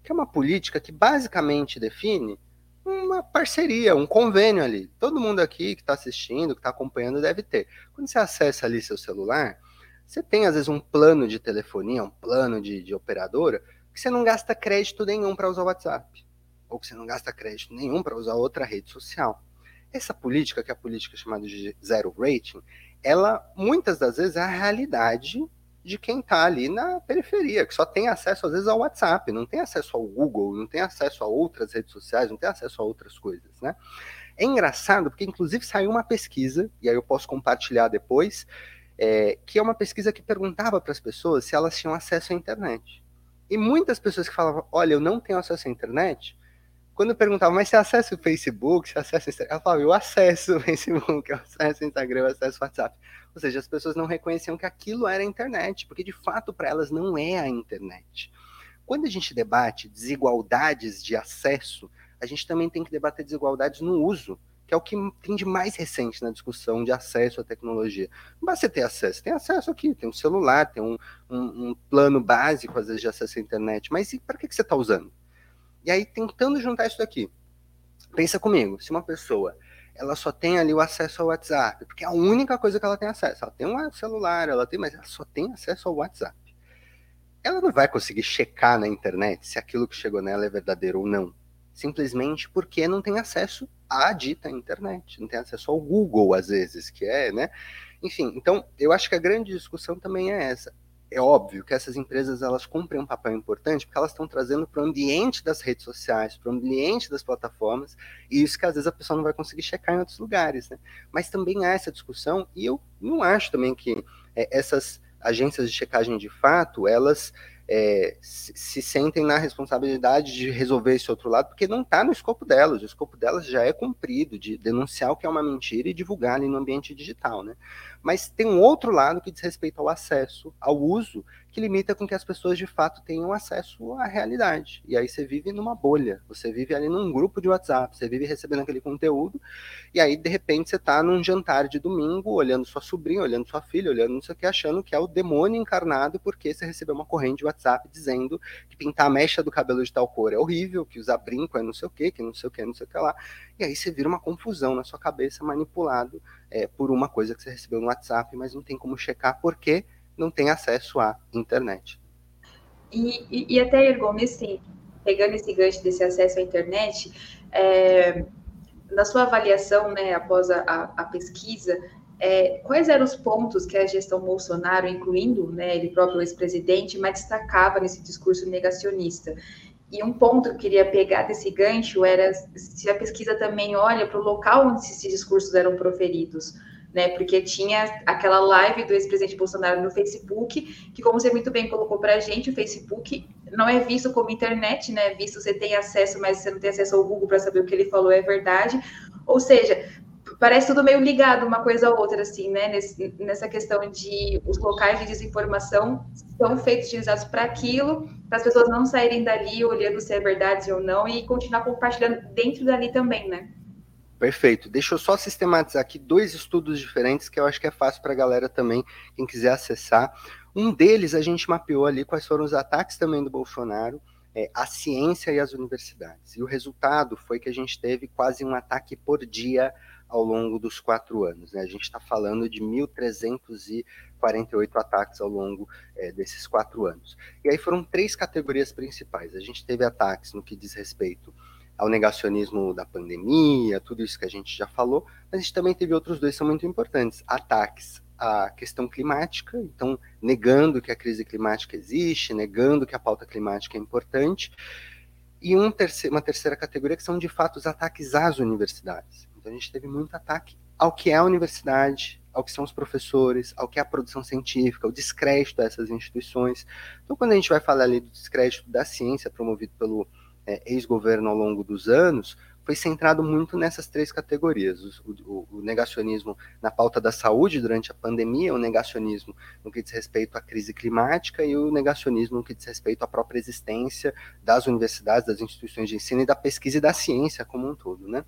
que é uma política que basicamente define uma parceria, um convênio ali. Todo mundo aqui que está assistindo, que está acompanhando, deve ter. Quando você acessa ali seu celular, você tem às vezes um plano de telefonia, um plano de, de operadora, que você não gasta crédito nenhum para usar o WhatsApp, ou que você não gasta crédito nenhum para usar outra rede social. Essa política, que é a política chamada de zero rating, ela muitas das vezes é a realidade de quem está ali na periferia, que só tem acesso, às vezes, ao WhatsApp, não tem acesso ao Google, não tem acesso a outras redes sociais, não tem acesso a outras coisas, né? É engraçado porque, inclusive, saiu uma pesquisa, e aí eu posso compartilhar depois, é, que é uma pesquisa que perguntava para as pessoas se elas tinham acesso à internet. E muitas pessoas que falavam, olha, eu não tenho acesso à internet, quando eu perguntava, mas você acessa o Facebook, você acessa o Instagram? Ela falava, eu acesso o Facebook, eu acesso o Instagram, eu acesso o WhatsApp. Ou seja, as pessoas não reconheciam que aquilo era a internet, porque de fato para elas não é a internet. Quando a gente debate desigualdades de acesso, a gente também tem que debater desigualdades no uso, que é o que tem de mais recente na discussão de acesso à tecnologia. Não basta ter acesso, tem acesso aqui, tem um celular, tem um, um, um plano básico, às vezes, de acesso à internet, mas para que, que você está usando? E aí, tentando juntar isso daqui, pensa comigo, se uma pessoa ela só tem ali o acesso ao WhatsApp, porque é a única coisa que ela tem acesso. Ela tem um celular, ela tem, mas ela só tem acesso ao WhatsApp. Ela não vai conseguir checar na internet se aquilo que chegou nela é verdadeiro ou não. Simplesmente porque não tem acesso à dita internet, não tem acesso ao Google, às vezes, que é, né? Enfim, então eu acho que a grande discussão também é essa é óbvio que essas empresas elas cumprem um papel importante porque elas estão trazendo para o ambiente das redes sociais, para o ambiente das plataformas, e isso que às vezes a pessoa não vai conseguir checar em outros lugares, né? Mas também há essa discussão, e eu não acho também que é, essas agências de checagem de fato, elas é, se sentem na responsabilidade de resolver esse outro lado, porque não está no escopo delas, o escopo delas já é cumprido, de denunciar o que é uma mentira e divulgar ali no ambiente digital, né? Mas tem um outro lado que diz respeito ao acesso, ao uso, que limita com que as pessoas de fato tenham acesso à realidade. E aí você vive numa bolha, você vive ali num grupo de WhatsApp, você vive recebendo aquele conteúdo, e aí de repente você está num jantar de domingo, olhando sua sobrinha, olhando sua filha, olhando não sei o que, achando que é o demônio encarnado porque você recebeu uma corrente de WhatsApp dizendo que pintar a mecha do cabelo de tal cor é horrível, que usar brinco é não sei o que, que não sei o que, não sei o que lá. E aí você vira uma confusão na sua cabeça, manipulado é, por uma coisa que você recebeu no WhatsApp, mas não tem como checar porque não tem acesso à internet. E, e, e até, Ergon, nesse, pegando esse gancho desse acesso à internet, é, na sua avaliação, né, após a, a, a pesquisa, é, quais eram os pontos que a gestão Bolsonaro, incluindo né, ele próprio ex-presidente, mais destacava nesse discurso negacionista? E um ponto que eu queria pegar desse gancho era se a pesquisa também olha para o local onde esses discursos eram proferidos, né? Porque tinha aquela live do ex-presidente Bolsonaro no Facebook, que, como você muito bem colocou para a gente, o Facebook não é visto como internet, né? Visto você tem acesso, mas você não tem acesso ao Google para saber o que ele falou é verdade. Ou seja, parece tudo meio ligado uma coisa a outra, assim, né? Nesse, nessa questão de os locais de desinformação são feitos, utilizados para aquilo, para as pessoas não saírem dali olhando se é verdade ou não e continuar compartilhando dentro dali também, né? Perfeito. Deixa eu só sistematizar aqui dois estudos diferentes que eu acho que é fácil para a galera também, quem quiser acessar. Um deles a gente mapeou ali quais foram os ataques também do Bolsonaro, é, a ciência e as universidades. E o resultado foi que a gente teve quase um ataque por dia ao longo dos quatro anos. Né? A gente está falando de 1.348 ataques ao longo é, desses quatro anos. E aí foram três categorias principais. A gente teve ataques no que diz respeito ao negacionismo da pandemia, tudo isso que a gente já falou, mas a gente também teve outros dois que são muito importantes: ataques à questão climática, então negando que a crise climática existe, negando que a pauta climática é importante, e um terceiro, uma terceira categoria que são de fato os ataques às universidades. Então a gente teve muito ataque ao que é a universidade, ao que são os professores, ao que é a produção científica, o descrédito dessas instituições. Então quando a gente vai falar ali do descrédito da ciência promovido pelo é, ex-governo ao longo dos anos, foi centrado muito nessas três categorias: o, o, o, negacionismo na pauta da saúde durante a pandemia, o negacionismo no que diz respeito à crise climática e o negacionismo no que diz respeito à própria existência das universidades, das instituições de ensino e da pesquisa e da ciência como um todo, né?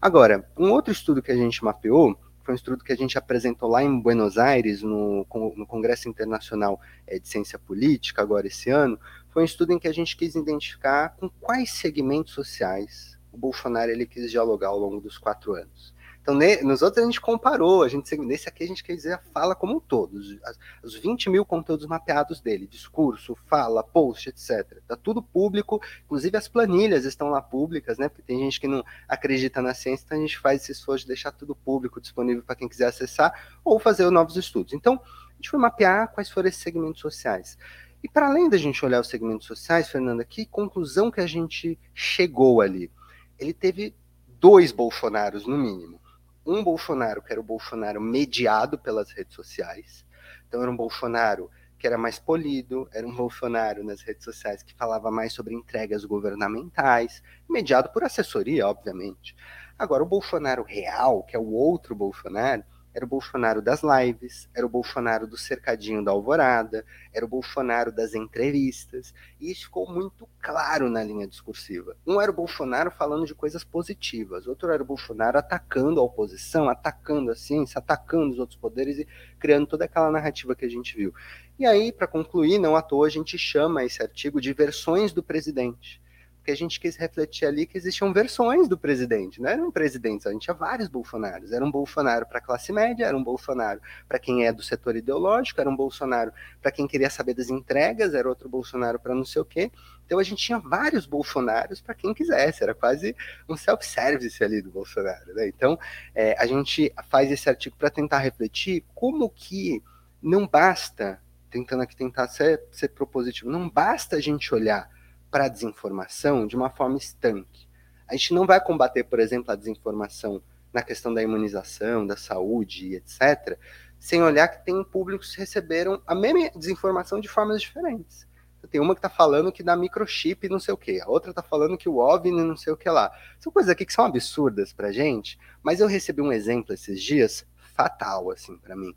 Agora, um outro estudo que a gente mapeou foi um estudo que a gente apresentou lá em Buenos Aires, no, no Congresso Internacional é, de Ciência Política, agora esse ano, foi um estudo em que a gente quis identificar com quais segmentos sociais o Bolsonaro ele quis dialogar ao longo dos quatro anos. Então, nos outros a gente comparou, a gente, nesse aqui a gente quer dizer a fala como um todo, os, os 20 mil conteúdos mapeados dele, discurso, fala, post, etc. Está tudo público, inclusive as planilhas estão lá públicas, né? Porque tem gente que não acredita na ciência, então a gente faz esse esforço de deixar tudo público, disponível para quem quiser acessar, ou fazer novos estudos. Então, A gente foi mapear quais foram esses segmentos sociais. E para além da gente olhar os segmentos sociais, Fernanda, que conclusão que a gente chegou ali? Ele teve dois Bolsonaros, no mínimo. Um Bolsonaro, que era o Bolsonaro mediado pelas redes sociais. Então, era um Bolsonaro que era mais polido, era um Bolsonaro nas redes sociais que falava mais sobre entregas governamentais, mediado por assessoria, obviamente. Agora, o Bolsonaro real, que é o outro Bolsonaro, era o Bolsonaro das lives, era o Bolsonaro do cercadinho da alvorada, era o Bolsonaro das entrevistas, e isso ficou muito claro na linha discursiva. Um era o Bolsonaro falando de coisas positivas, outro era o Bolsonaro atacando a oposição, atacando a ciência, atacando os outros poderes e criando toda aquela narrativa que a gente viu. E aí, para concluir, não à toa a gente chama esse artigo de versões do presidente porque a gente quis refletir ali que existiam versões do presidente, não eram presidentes, a gente tinha vários Bolsonaros. Era um Bolsonaro para a classe média, era um Bolsonaro para quem é do setor ideológico, era um Bolsonaro para quem queria saber das entregas, era outro Bolsonaro para não sei o quê. Então a gente tinha vários Bolsonaros para quem quisesse, era quase um self-service ali do Bolsonaro. Né? Então é, a gente faz esse artigo para tentar refletir como que não basta, tentando aqui tentar ser, ser propositivo, não basta a gente olhar para a desinformação de uma forma estanque. A gente não vai combater, por exemplo, a desinformação na questão da imunização, da saúde, etc., sem olhar que tem públicos que receberam a mesma desinformação de formas diferentes. Tem uma que está falando que dá microchip não sei o que, a outra está falando que o OVNI não sei o que lá. São coisas aqui que são absurdas para gente, mas eu recebi um exemplo esses dias fatal, assim, para mim.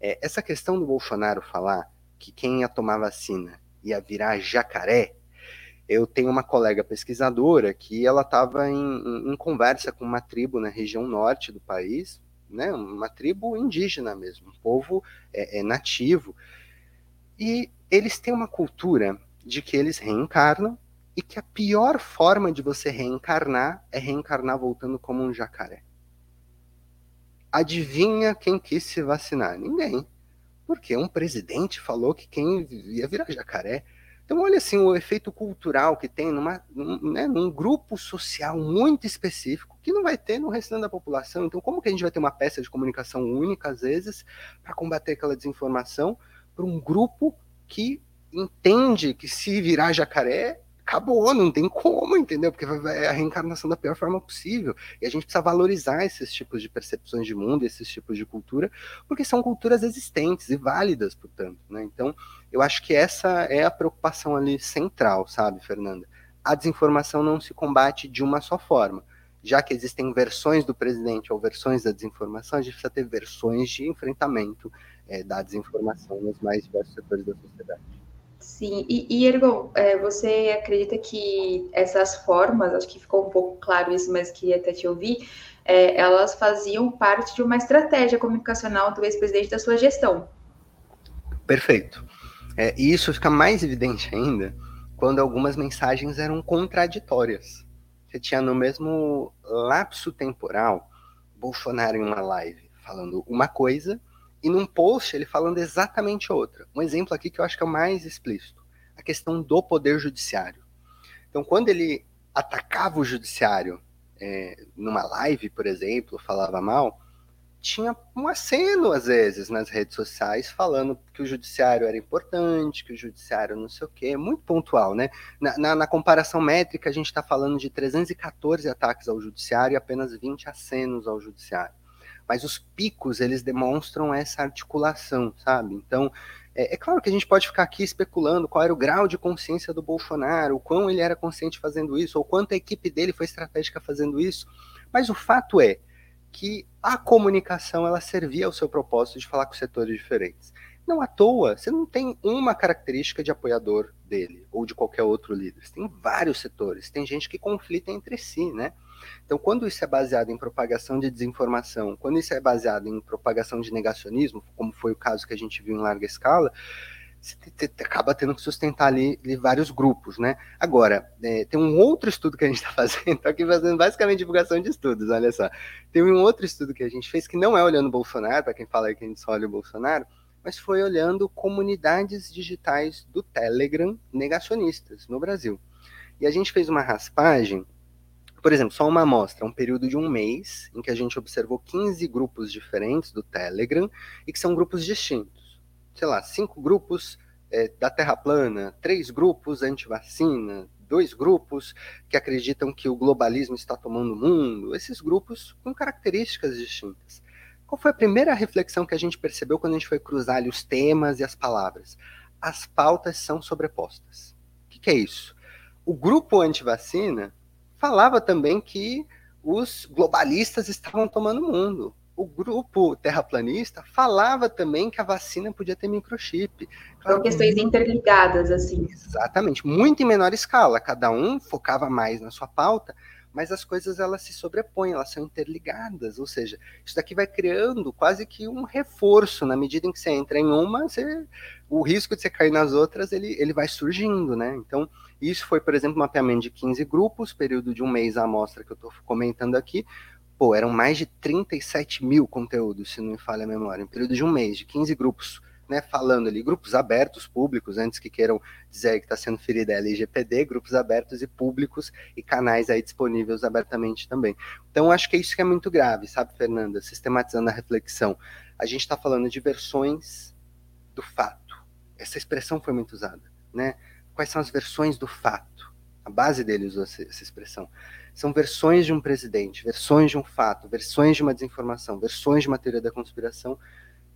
É, essa questão do Bolsonaro falar que quem ia tomar vacina ia virar jacaré, eu tenho uma colega pesquisadora que ela estava em, em, em, conversa com uma tribo na região norte do país, né, uma tribo indígena mesmo, um povo é, é nativo, e eles têm uma cultura de que eles reencarnam e que a pior forma de você reencarnar é reencarnar voltando como um jacaré. Adivinha quem quis se vacinar? Ninguém. Porque um presidente falou que quem ia virar jacaré então, olha assim o efeito cultural que tem numa, num, né, num grupo social muito específico que não vai ter no restante da população. Então, como que a gente vai ter uma peça de comunicação única, às vezes, para combater aquela desinformação para um grupo que entende que se virar jacaré acabou, não tem como, entendeu? Porque é a reencarnação da pior forma possível. E a gente precisa valorizar esses tipos de percepções de mundo, esses tipos de cultura, porque são culturas existentes e válidas, portanto. Né? Então, eu acho que essa é a preocupação ali central, sabe, Fernanda? A desinformação não se combate de uma só forma. Já que existem versões do presidente ou versões da desinformação, a gente precisa ter versões de enfrentamento é, da desinformação nos mais diversos setores da sociedade. Sim, e, e Ergon, é, você acredita que essas formas, acho que ficou um pouco claro isso, mas queria até te ouvir, é, elas faziam parte de uma estratégia comunicacional do ex-presidente da sua gestão. Perfeito. É, e isso fica mais evidente ainda quando algumas mensagens eram contraditórias. Você tinha no mesmo lapso temporal Bolsonaro em uma live falando uma coisa e num post ele falando exatamente outra. Um exemplo aqui que eu acho que é o mais explícito: a questão do poder judiciário. Então, quando ele atacava o judiciário é, numa live, por exemplo, falava mal, tinha um aceno, às vezes, nas redes sociais, falando que o judiciário era importante, que o judiciário não sei o quê, muito pontual, né? Na, na, na comparação métrica, a gente está falando de 314 ataques ao judiciário e apenas 20 acenos ao judiciário mas os picos eles demonstram essa articulação, sabe? Então, é, é, claro que a gente pode ficar aqui especulando qual era o grau de consciência do Bolsonaro, o quão ele era consciente fazendo isso, ou quanto a equipe dele foi estratégica fazendo isso, mas o fato é que a comunicação ela servia ao seu propósito de falar com setores diferentes. Não à toa, você não tem uma característica de apoiador dele ou de qualquer outro líder. Você tem vários setores, tem gente que conflita entre si, né? Então, quando isso é baseado em propagação de desinformação, quando isso é baseado em propagação de negacionismo, como foi o caso que a gente viu em larga escala, você acaba tendo que sustentar ali, ali vários grupos, né? Agora, é, tem um outro estudo que a gente está fazendo, estou aqui fazendo basicamente divulgação de estudos, olha só. Tem um outro estudo que a gente fez que não é olhando o Bolsonaro, para quem fala que a gente só olha o Bolsonaro, mas foi olhando comunidades digitais do Telegram negacionistas no Brasil. E a gente fez uma raspagem por exemplo, só uma amostra, um período de um mês, em que a gente observou 15 grupos diferentes do Telegram e que são grupos distintos. sei lá, cinco grupos é, da Terra plana, três grupos anti-vacina, dois grupos que acreditam que o globalismo está tomando o mundo, esses grupos com características distintas. Qual foi a primeira reflexão que a gente percebeu quando a gente foi cruzar ali os temas e as palavras? As pautas são sobrepostas. O que, que é isso? O grupo anti-vacina falava também que os globalistas estavam tomando o mundo o grupo terraplanista falava também que a vacina podia ter microchip. São questões interligadas, assim. Exatamente, muito em menor escala. Cada um focava mais na sua pauta, mas as coisas elas se sobrepõem, elas são interligadas. Ou seja, isso daqui vai criando quase que um reforço na medida em que você entra em uma, você, o risco de você cair nas outras ele, ele vai surgindo, né? Então, isso foi, por exemplo, um mapeamento de 15 grupos, período de um mês a amostra que eu estou comentando aqui, pô, eram mais de 37 mil conteúdos, se não me falha a memória, em período de um mês, de 15 grupos, né, falando ali, grupos abertos, públicos, antes que queiram dizer que está sendo ferida a LGPD, grupos abertos e públicos e canais aí disponíveis abertamente também. Então, acho que é isso que é muito grave, sabe, Fernanda? Sistematizando a reflexão. A gente está falando de versões do fato. Essa expressão foi muito usada, né? Quais são as versões do fato? A base dele usou essa, expressão. São versões de um presidente, versões de um fato, versões de uma desinformação, versões de uma teoria da conspiração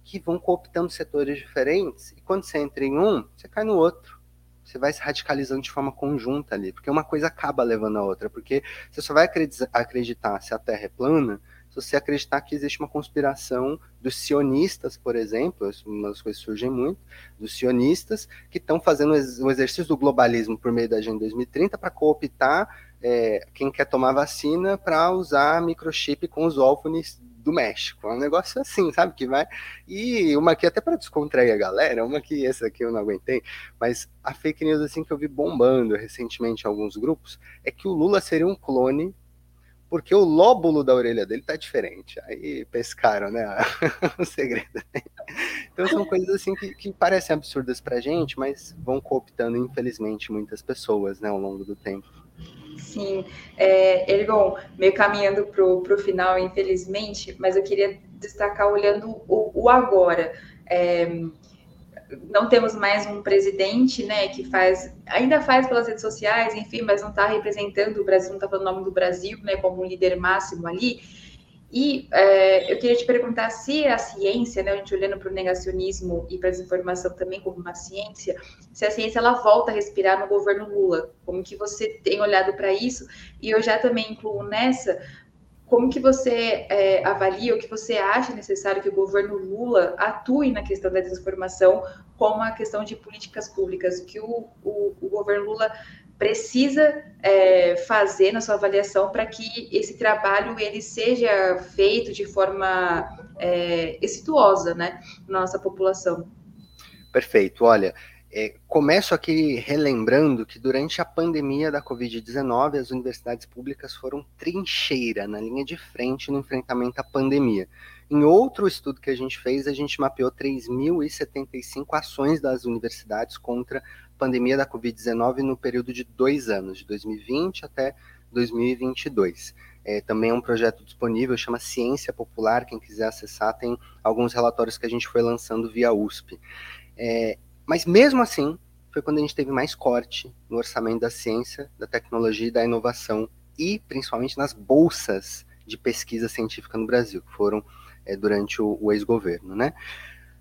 que vão cooptando setores diferentes e quando você entra em um, você cai no outro. Você vai se radicalizando de forma conjunta ali, porque uma coisa acaba levando a outra, porque você só vai acreditar se a Terra é plana se você acreditar que existe uma conspiração dos sionistas, por exemplo, uma das coisas que surgem muito, dos sionistas, que estão fazendo o exercício do globalismo por meio da Agenda 2030 para cooptar é, quem quer tomar vacina para usar microchip com os ófones do México. É um negócio assim, sabe? Que vai. E uma aqui até para descontrair a galera, uma que essa aqui eu não aguentei, mas a fake news assim que eu vi bombando recentemente em alguns grupos é que o Lula seria um clone porque o lóbulo da orelha dele tá diferente. Aí pescaram, né? o segredo. Então são coisas assim que, que parecem absurdas pra gente, mas vão cooptando, infelizmente, muitas pessoas, né, ao longo do tempo. Sim, é, Ergon, meio caminhando para o final, infelizmente, mas eu queria destacar olhando o, o agora. É, não temos mais um presidente, né, que faz, ainda faz pelas redes sociais, enfim, mas não está representando o Brasil, não está falando o nome do Brasil, né, como um líder máximo ali. E é, eu queria te perguntar se a ciência, né, a gente olhando para o negacionismo e para a desinformação também como uma ciência, se a ciência ela volta a respirar no governo Lula, como que você tem olhado para isso? E eu já também incluo nessa como que você é, avalia, o que você acha necessário que o governo Lula atue na questão da desinformação como a questão de políticas públicas, o que o, o, o governo Lula precisa é, fazer na sua avaliação para que esse trabalho ele seja feito de forma é, exituosa, né, na nossa população. Perfeito. Olha, é, começo aqui relembrando que durante a pandemia da Covid-19, as universidades públicas foram trincheira na linha de frente no enfrentamento à pandemia. Em outro estudo que a gente fez, a gente mapeou 3.075 ações das universidades contra pandemia da Covid-19 no período de dois anos, de 2020 até 2022. É, também é um projeto disponível, chama Ciência Popular. Quem quiser acessar, tem alguns relatórios que a gente foi lançando via USP. É, mas mesmo assim, foi quando a gente teve mais corte no orçamento da ciência, da tecnologia e da inovação, e principalmente nas bolsas de pesquisa científica no Brasil, que foram é, durante o, o ex-governo, né?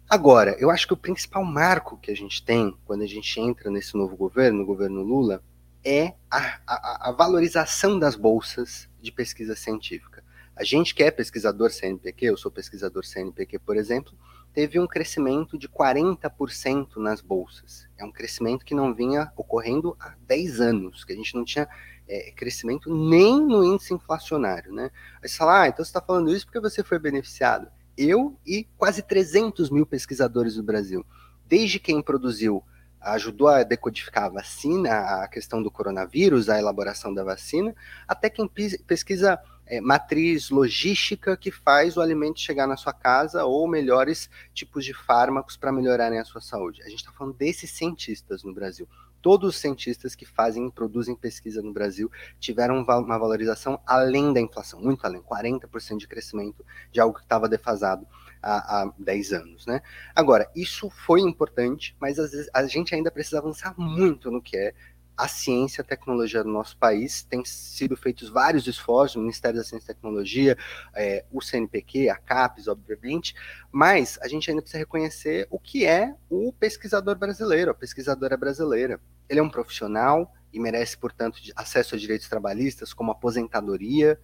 Agora, eu acho que o principal marco que a gente tem quando a gente entra nesse novo governo, o governo Lula, é a, a, a valorização das bolsas de pesquisa científica. A gente que é pesquisador CNPq, eu sou pesquisador CNPq, por exemplo, teve um crescimento de 40% nas bolsas. É um crescimento que não vinha ocorrendo há 10 anos, que a gente não tinha é, crescimento nem no índice inflacionário. Né? Aí você fala, ah, então você está falando isso porque você foi beneficiado. Eu e quase 300 mil pesquisadores do Brasil. Desde quem produziu, ajudou a decodificar a vacina, a questão do coronavírus, a elaboração da vacina, até quem pesquisa é, matriz logística que faz o alimento chegar na sua casa ou melhores tipos de fármacos para melhorarem a sua saúde. A gente está falando desses cientistas no Brasil. Todos os cientistas que fazem, produzem pesquisa no Brasil tiveram uma valorização além da inflação, muito além, 40% de crescimento de algo que estava defasado há, há 10 anos, né? Agora, isso foi importante, mas às vezes a gente ainda precisa avançar muito no que é a ciência e a tecnologia do nosso país. Tem sido feitos vários esforços, o Ministério da Ciência e Tecnologia, é, o CNPq, a CAPES, obviamente, mas a gente ainda precisa reconhecer o que é o pesquisador brasileiro, a pesquisadora brasileira. Ele é um profissional e merece, portanto, acesso a direitos trabalhistas, como aposentadoria,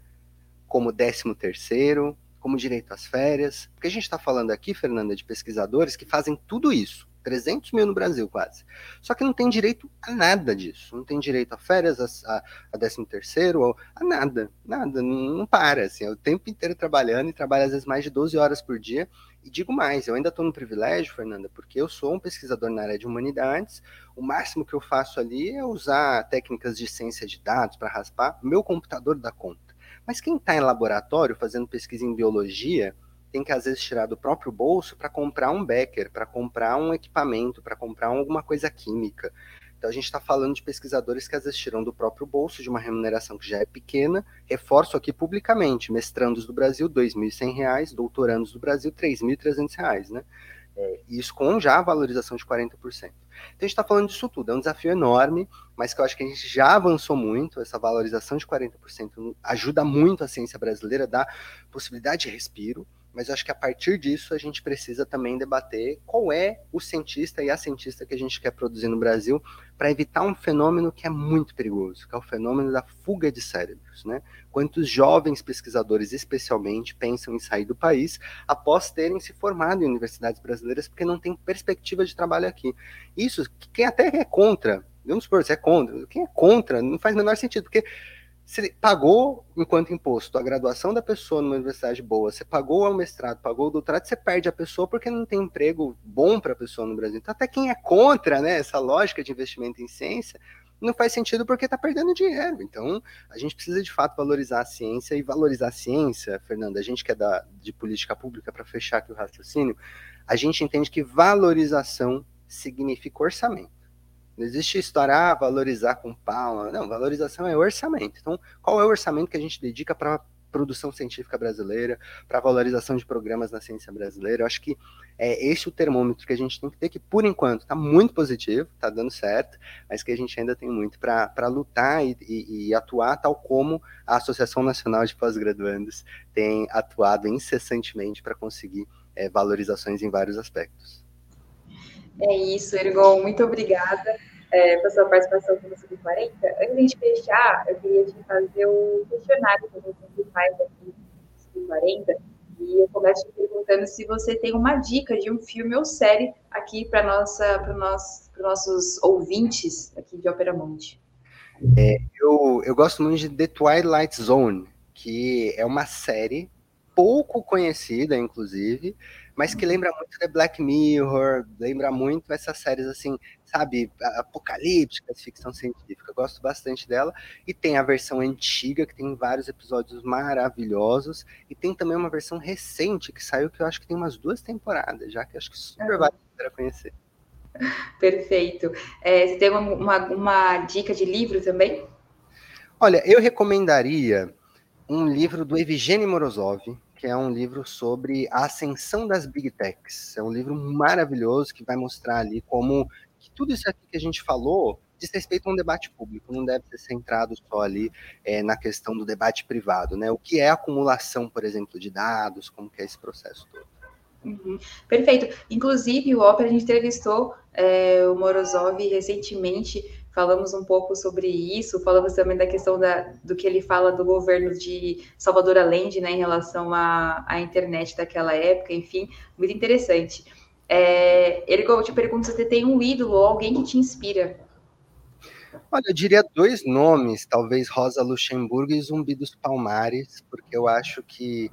como décimo terceiro, como direito às férias. Porque a gente está falando aqui, Fernanda, de pesquisadores que fazem tudo isso 300 mil no Brasil, quase. Só que não tem direito a nada disso. Não tem direito a férias, a, a 13 terceiro, a nada, nada, não, não para, assim, é o tempo inteiro trabalhando e trabalha às vezes mais de 12 horas por dia. E digo mais, eu ainda estou no privilégio, Fernanda, porque eu sou um pesquisador na área de humanidades, o máximo que eu faço ali é usar técnicas de ciência de dados para raspar, meu computador dá conta. Mas quem está em laboratório fazendo pesquisa em biologia, tem que às vezes tirar do próprio bolso para comprar um becker, para comprar um equipamento, para comprar alguma coisa química. Então a gente está falando de pesquisadores que às vezes tiram do próprio bolso de uma remuneração que já é pequena. Reforço aqui publicamente: mestrandos do Brasil, R$ 2.100, doutorandos do Brasil, R$ 3.300, né? É, isso com já a valorização de 40%. Então a gente está falando disso tudo, é um desafio enorme, mas que eu acho que a gente já avançou muito. Essa valorização de 40% ajuda muito a ciência brasileira, dá possibilidade de respiro mas eu acho que a partir disso a gente precisa também debater qual é o cientista e a cientista que a gente quer produzir no Brasil para evitar um fenômeno que é muito perigoso, que é o fenômeno da fuga de cérebros. Né? Quantos jovens pesquisadores, especialmente, pensam em sair do país após terem se formado em universidades brasileiras porque não tem perspectiva de trabalho aqui? Isso, quem até é contra, vamos supor, você é contra, quem é contra não faz o menor sentido, porque você pagou enquanto imposto a graduação da pessoa numa universidade boa, você pagou o mestrado, pagou o doutorado, você perde a pessoa porque não tem emprego bom para a pessoa no Brasil. Então, até quem é contra né, essa lógica de investimento em ciência, não faz sentido porque está perdendo dinheiro. Então, a gente precisa de fato valorizar a ciência e valorizar a ciência, Fernanda, a gente que é de política pública, para fechar aqui o raciocínio, a gente entende que valorização significa orçamento. Não existe história, ah, valorizar com pau. Não, valorização é orçamento. Então, qual é o orçamento que a gente dedica para produção científica brasileira, para valorização de programas na ciência brasileira? Eu acho que é esse o termômetro que a gente tem que ter, que por enquanto está muito positivo, está dando certo, mas que a gente ainda tem muito para lutar e, e, e, atuar, tal como a Associação Nacional de Pós-Graduandos tem atuado incessantemente para conseguir é, valorizações em vários aspectos. É isso, Ergon, muito obrigada é, pela sua participação no Sub-40. Antes de fechar, eu queria te fazer o questionário que a gente faz aqui no Sub-40, e eu começo te perguntando se você tem uma dica de um filme ou série aqui para nossa, para nosso, nossos ouvintes aqui de Opera Monte. É, eu, eu gosto muito de The Twilight Zone, que é uma série pouco conhecida, inclusive, mas que lembra muito The Black Mirror, lembra muito essas séries assim, sabe, apocalípticas, ficção científica. Eu gosto bastante dela. E tem a versão antiga, que tem vários episódios maravilhosos, e tem também uma versão recente que saiu, que eu acho que tem umas duas temporadas, já que acho que super vale para conhecer. Perfeito. É, você tem uma, uma, uma dica de livro também? Olha, eu recomendaria um livro do Evgeny Morozov, que é um livro sobre a ascensão das big techs. É um livro maravilhoso que vai mostrar ali como que tudo isso aqui que a gente falou diz respeito a um debate público, não deve ser centrado só ali é, na questão do debate privado, né? O que é acumulação, por exemplo, de dados, como que é esse processo todo. Uhum. Perfeito. Inclusive, o Opera, a gente entrevistou é, o Morozov recentemente falamos um pouco sobre isso, falamos também da questão da, do que ele fala do governo de Salvador Allende, né, em relação à, à internet daquela época, enfim, muito interessante. É, Ergo, eu te pergunto se você tem um ídolo ou alguém que te inspira. Olha, eu diria dois nomes, talvez Rosa Luxemburgo e Zumbi dos Palmares, porque eu acho que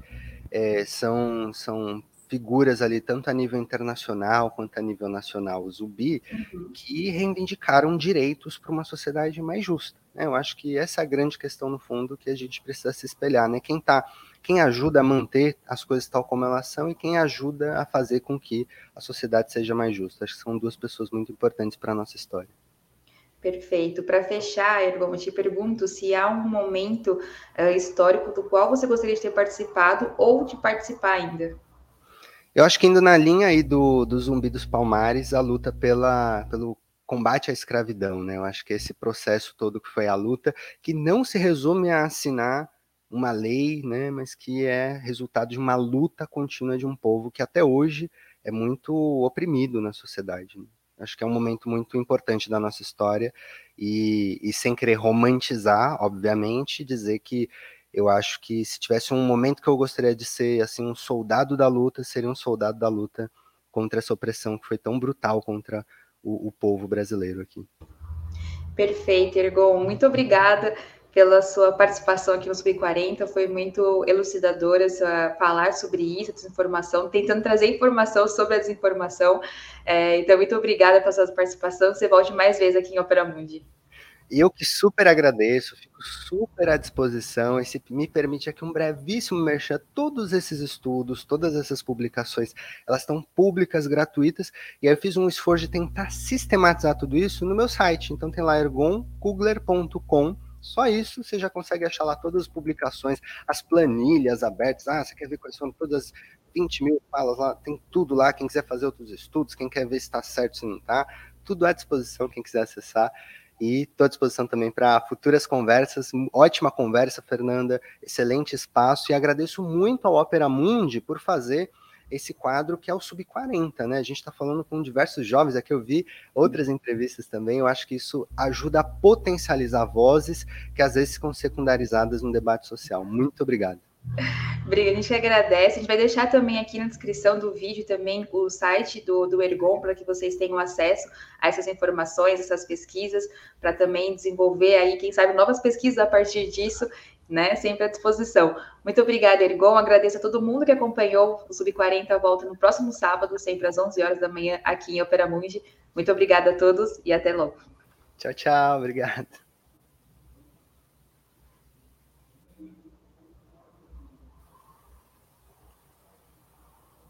é, são, são figuras ali, tanto a nível internacional quanto a nível nacional, Zubi, uhum. que reivindicaram direitos para uma sociedade mais justa. Né? Eu acho que essa é a grande questão, no fundo, que a gente precisa se espelhar. Né? Quem, tá, quem ajuda a manter as coisas tal como elas são e quem ajuda a fazer com que a sociedade seja mais justa. Acho que são duas pessoas muito importantes para a nossa história. Perfeito. Para fechar, Ergon, eu te pergunto se há um momento uh, histórico do qual você gostaria de ter participado ou de participar ainda. Eu acho que indo na linha aí do, do Zumbi dos Palmares, a luta pela, pelo combate à escravidão, né? Eu acho que esse processo todo que foi a luta, que não se resume a assinar uma lei, né, mas que é resultado de uma luta contínua de um povo que até hoje é muito oprimido na sociedade. Né? Acho que é um momento muito importante da nossa história e, e sem querer romantizar, obviamente, dizer que eu acho que se tivesse um momento que eu gostaria de ser assim um soldado da luta, seria um soldado da luta contra essa opressão que foi tão brutal contra o, o povo brasileiro aqui. Perfeito, Ergon. Muito obrigada pela sua participação aqui no Sub40. Foi muito elucidadora sua, falar sobre isso, desinformação, tentando trazer informação sobre a desinformação. É, então, muito obrigada pela sua participação. Você volte mais vezes aqui em Opera Mundi. Eu que super agradeço, fico super à disposição. E me permite aqui um brevíssimo merchan, todos esses estudos, todas essas publicações, elas estão públicas, gratuitas. E aí eu fiz um esforço de tentar sistematizar tudo isso no meu site. Então tem lá ergonkugler.com. Só isso você já consegue achar lá todas as publicações, as planilhas abertas. Ah, você quer ver quais são todas as 20 mil falas lá? Tem tudo lá. Quem quiser fazer outros estudos, quem quer ver se está certo, se não está, tudo à disposição, quem quiser acessar. E estou à disposição também para futuras conversas. Ótima conversa, Fernanda. Excelente espaço. E agradeço muito ao Opera Mundi por fazer esse quadro que é o Sub-40, né? A gente está falando com diversos jovens, aqui eu vi outras entrevistas também, eu acho que isso ajuda a potencializar vozes que às vezes ficam secundarizadas no debate social. Muito obrigado. Obrigada, a gente agradece. A gente vai deixar também aqui na descrição do vídeo também o site do, do Ergon para que vocês tenham acesso a essas informações, essas pesquisas, para também desenvolver aí, quem sabe, novas pesquisas a partir disso, né? Sempre à disposição. Muito obrigada, Ergon. Agradeço a todo mundo que acompanhou o Sub40 volta no próximo sábado, sempre às 11 horas da manhã, aqui em Opera Mundi. Muito obrigada a todos e até logo. Tchau, tchau. Obrigado.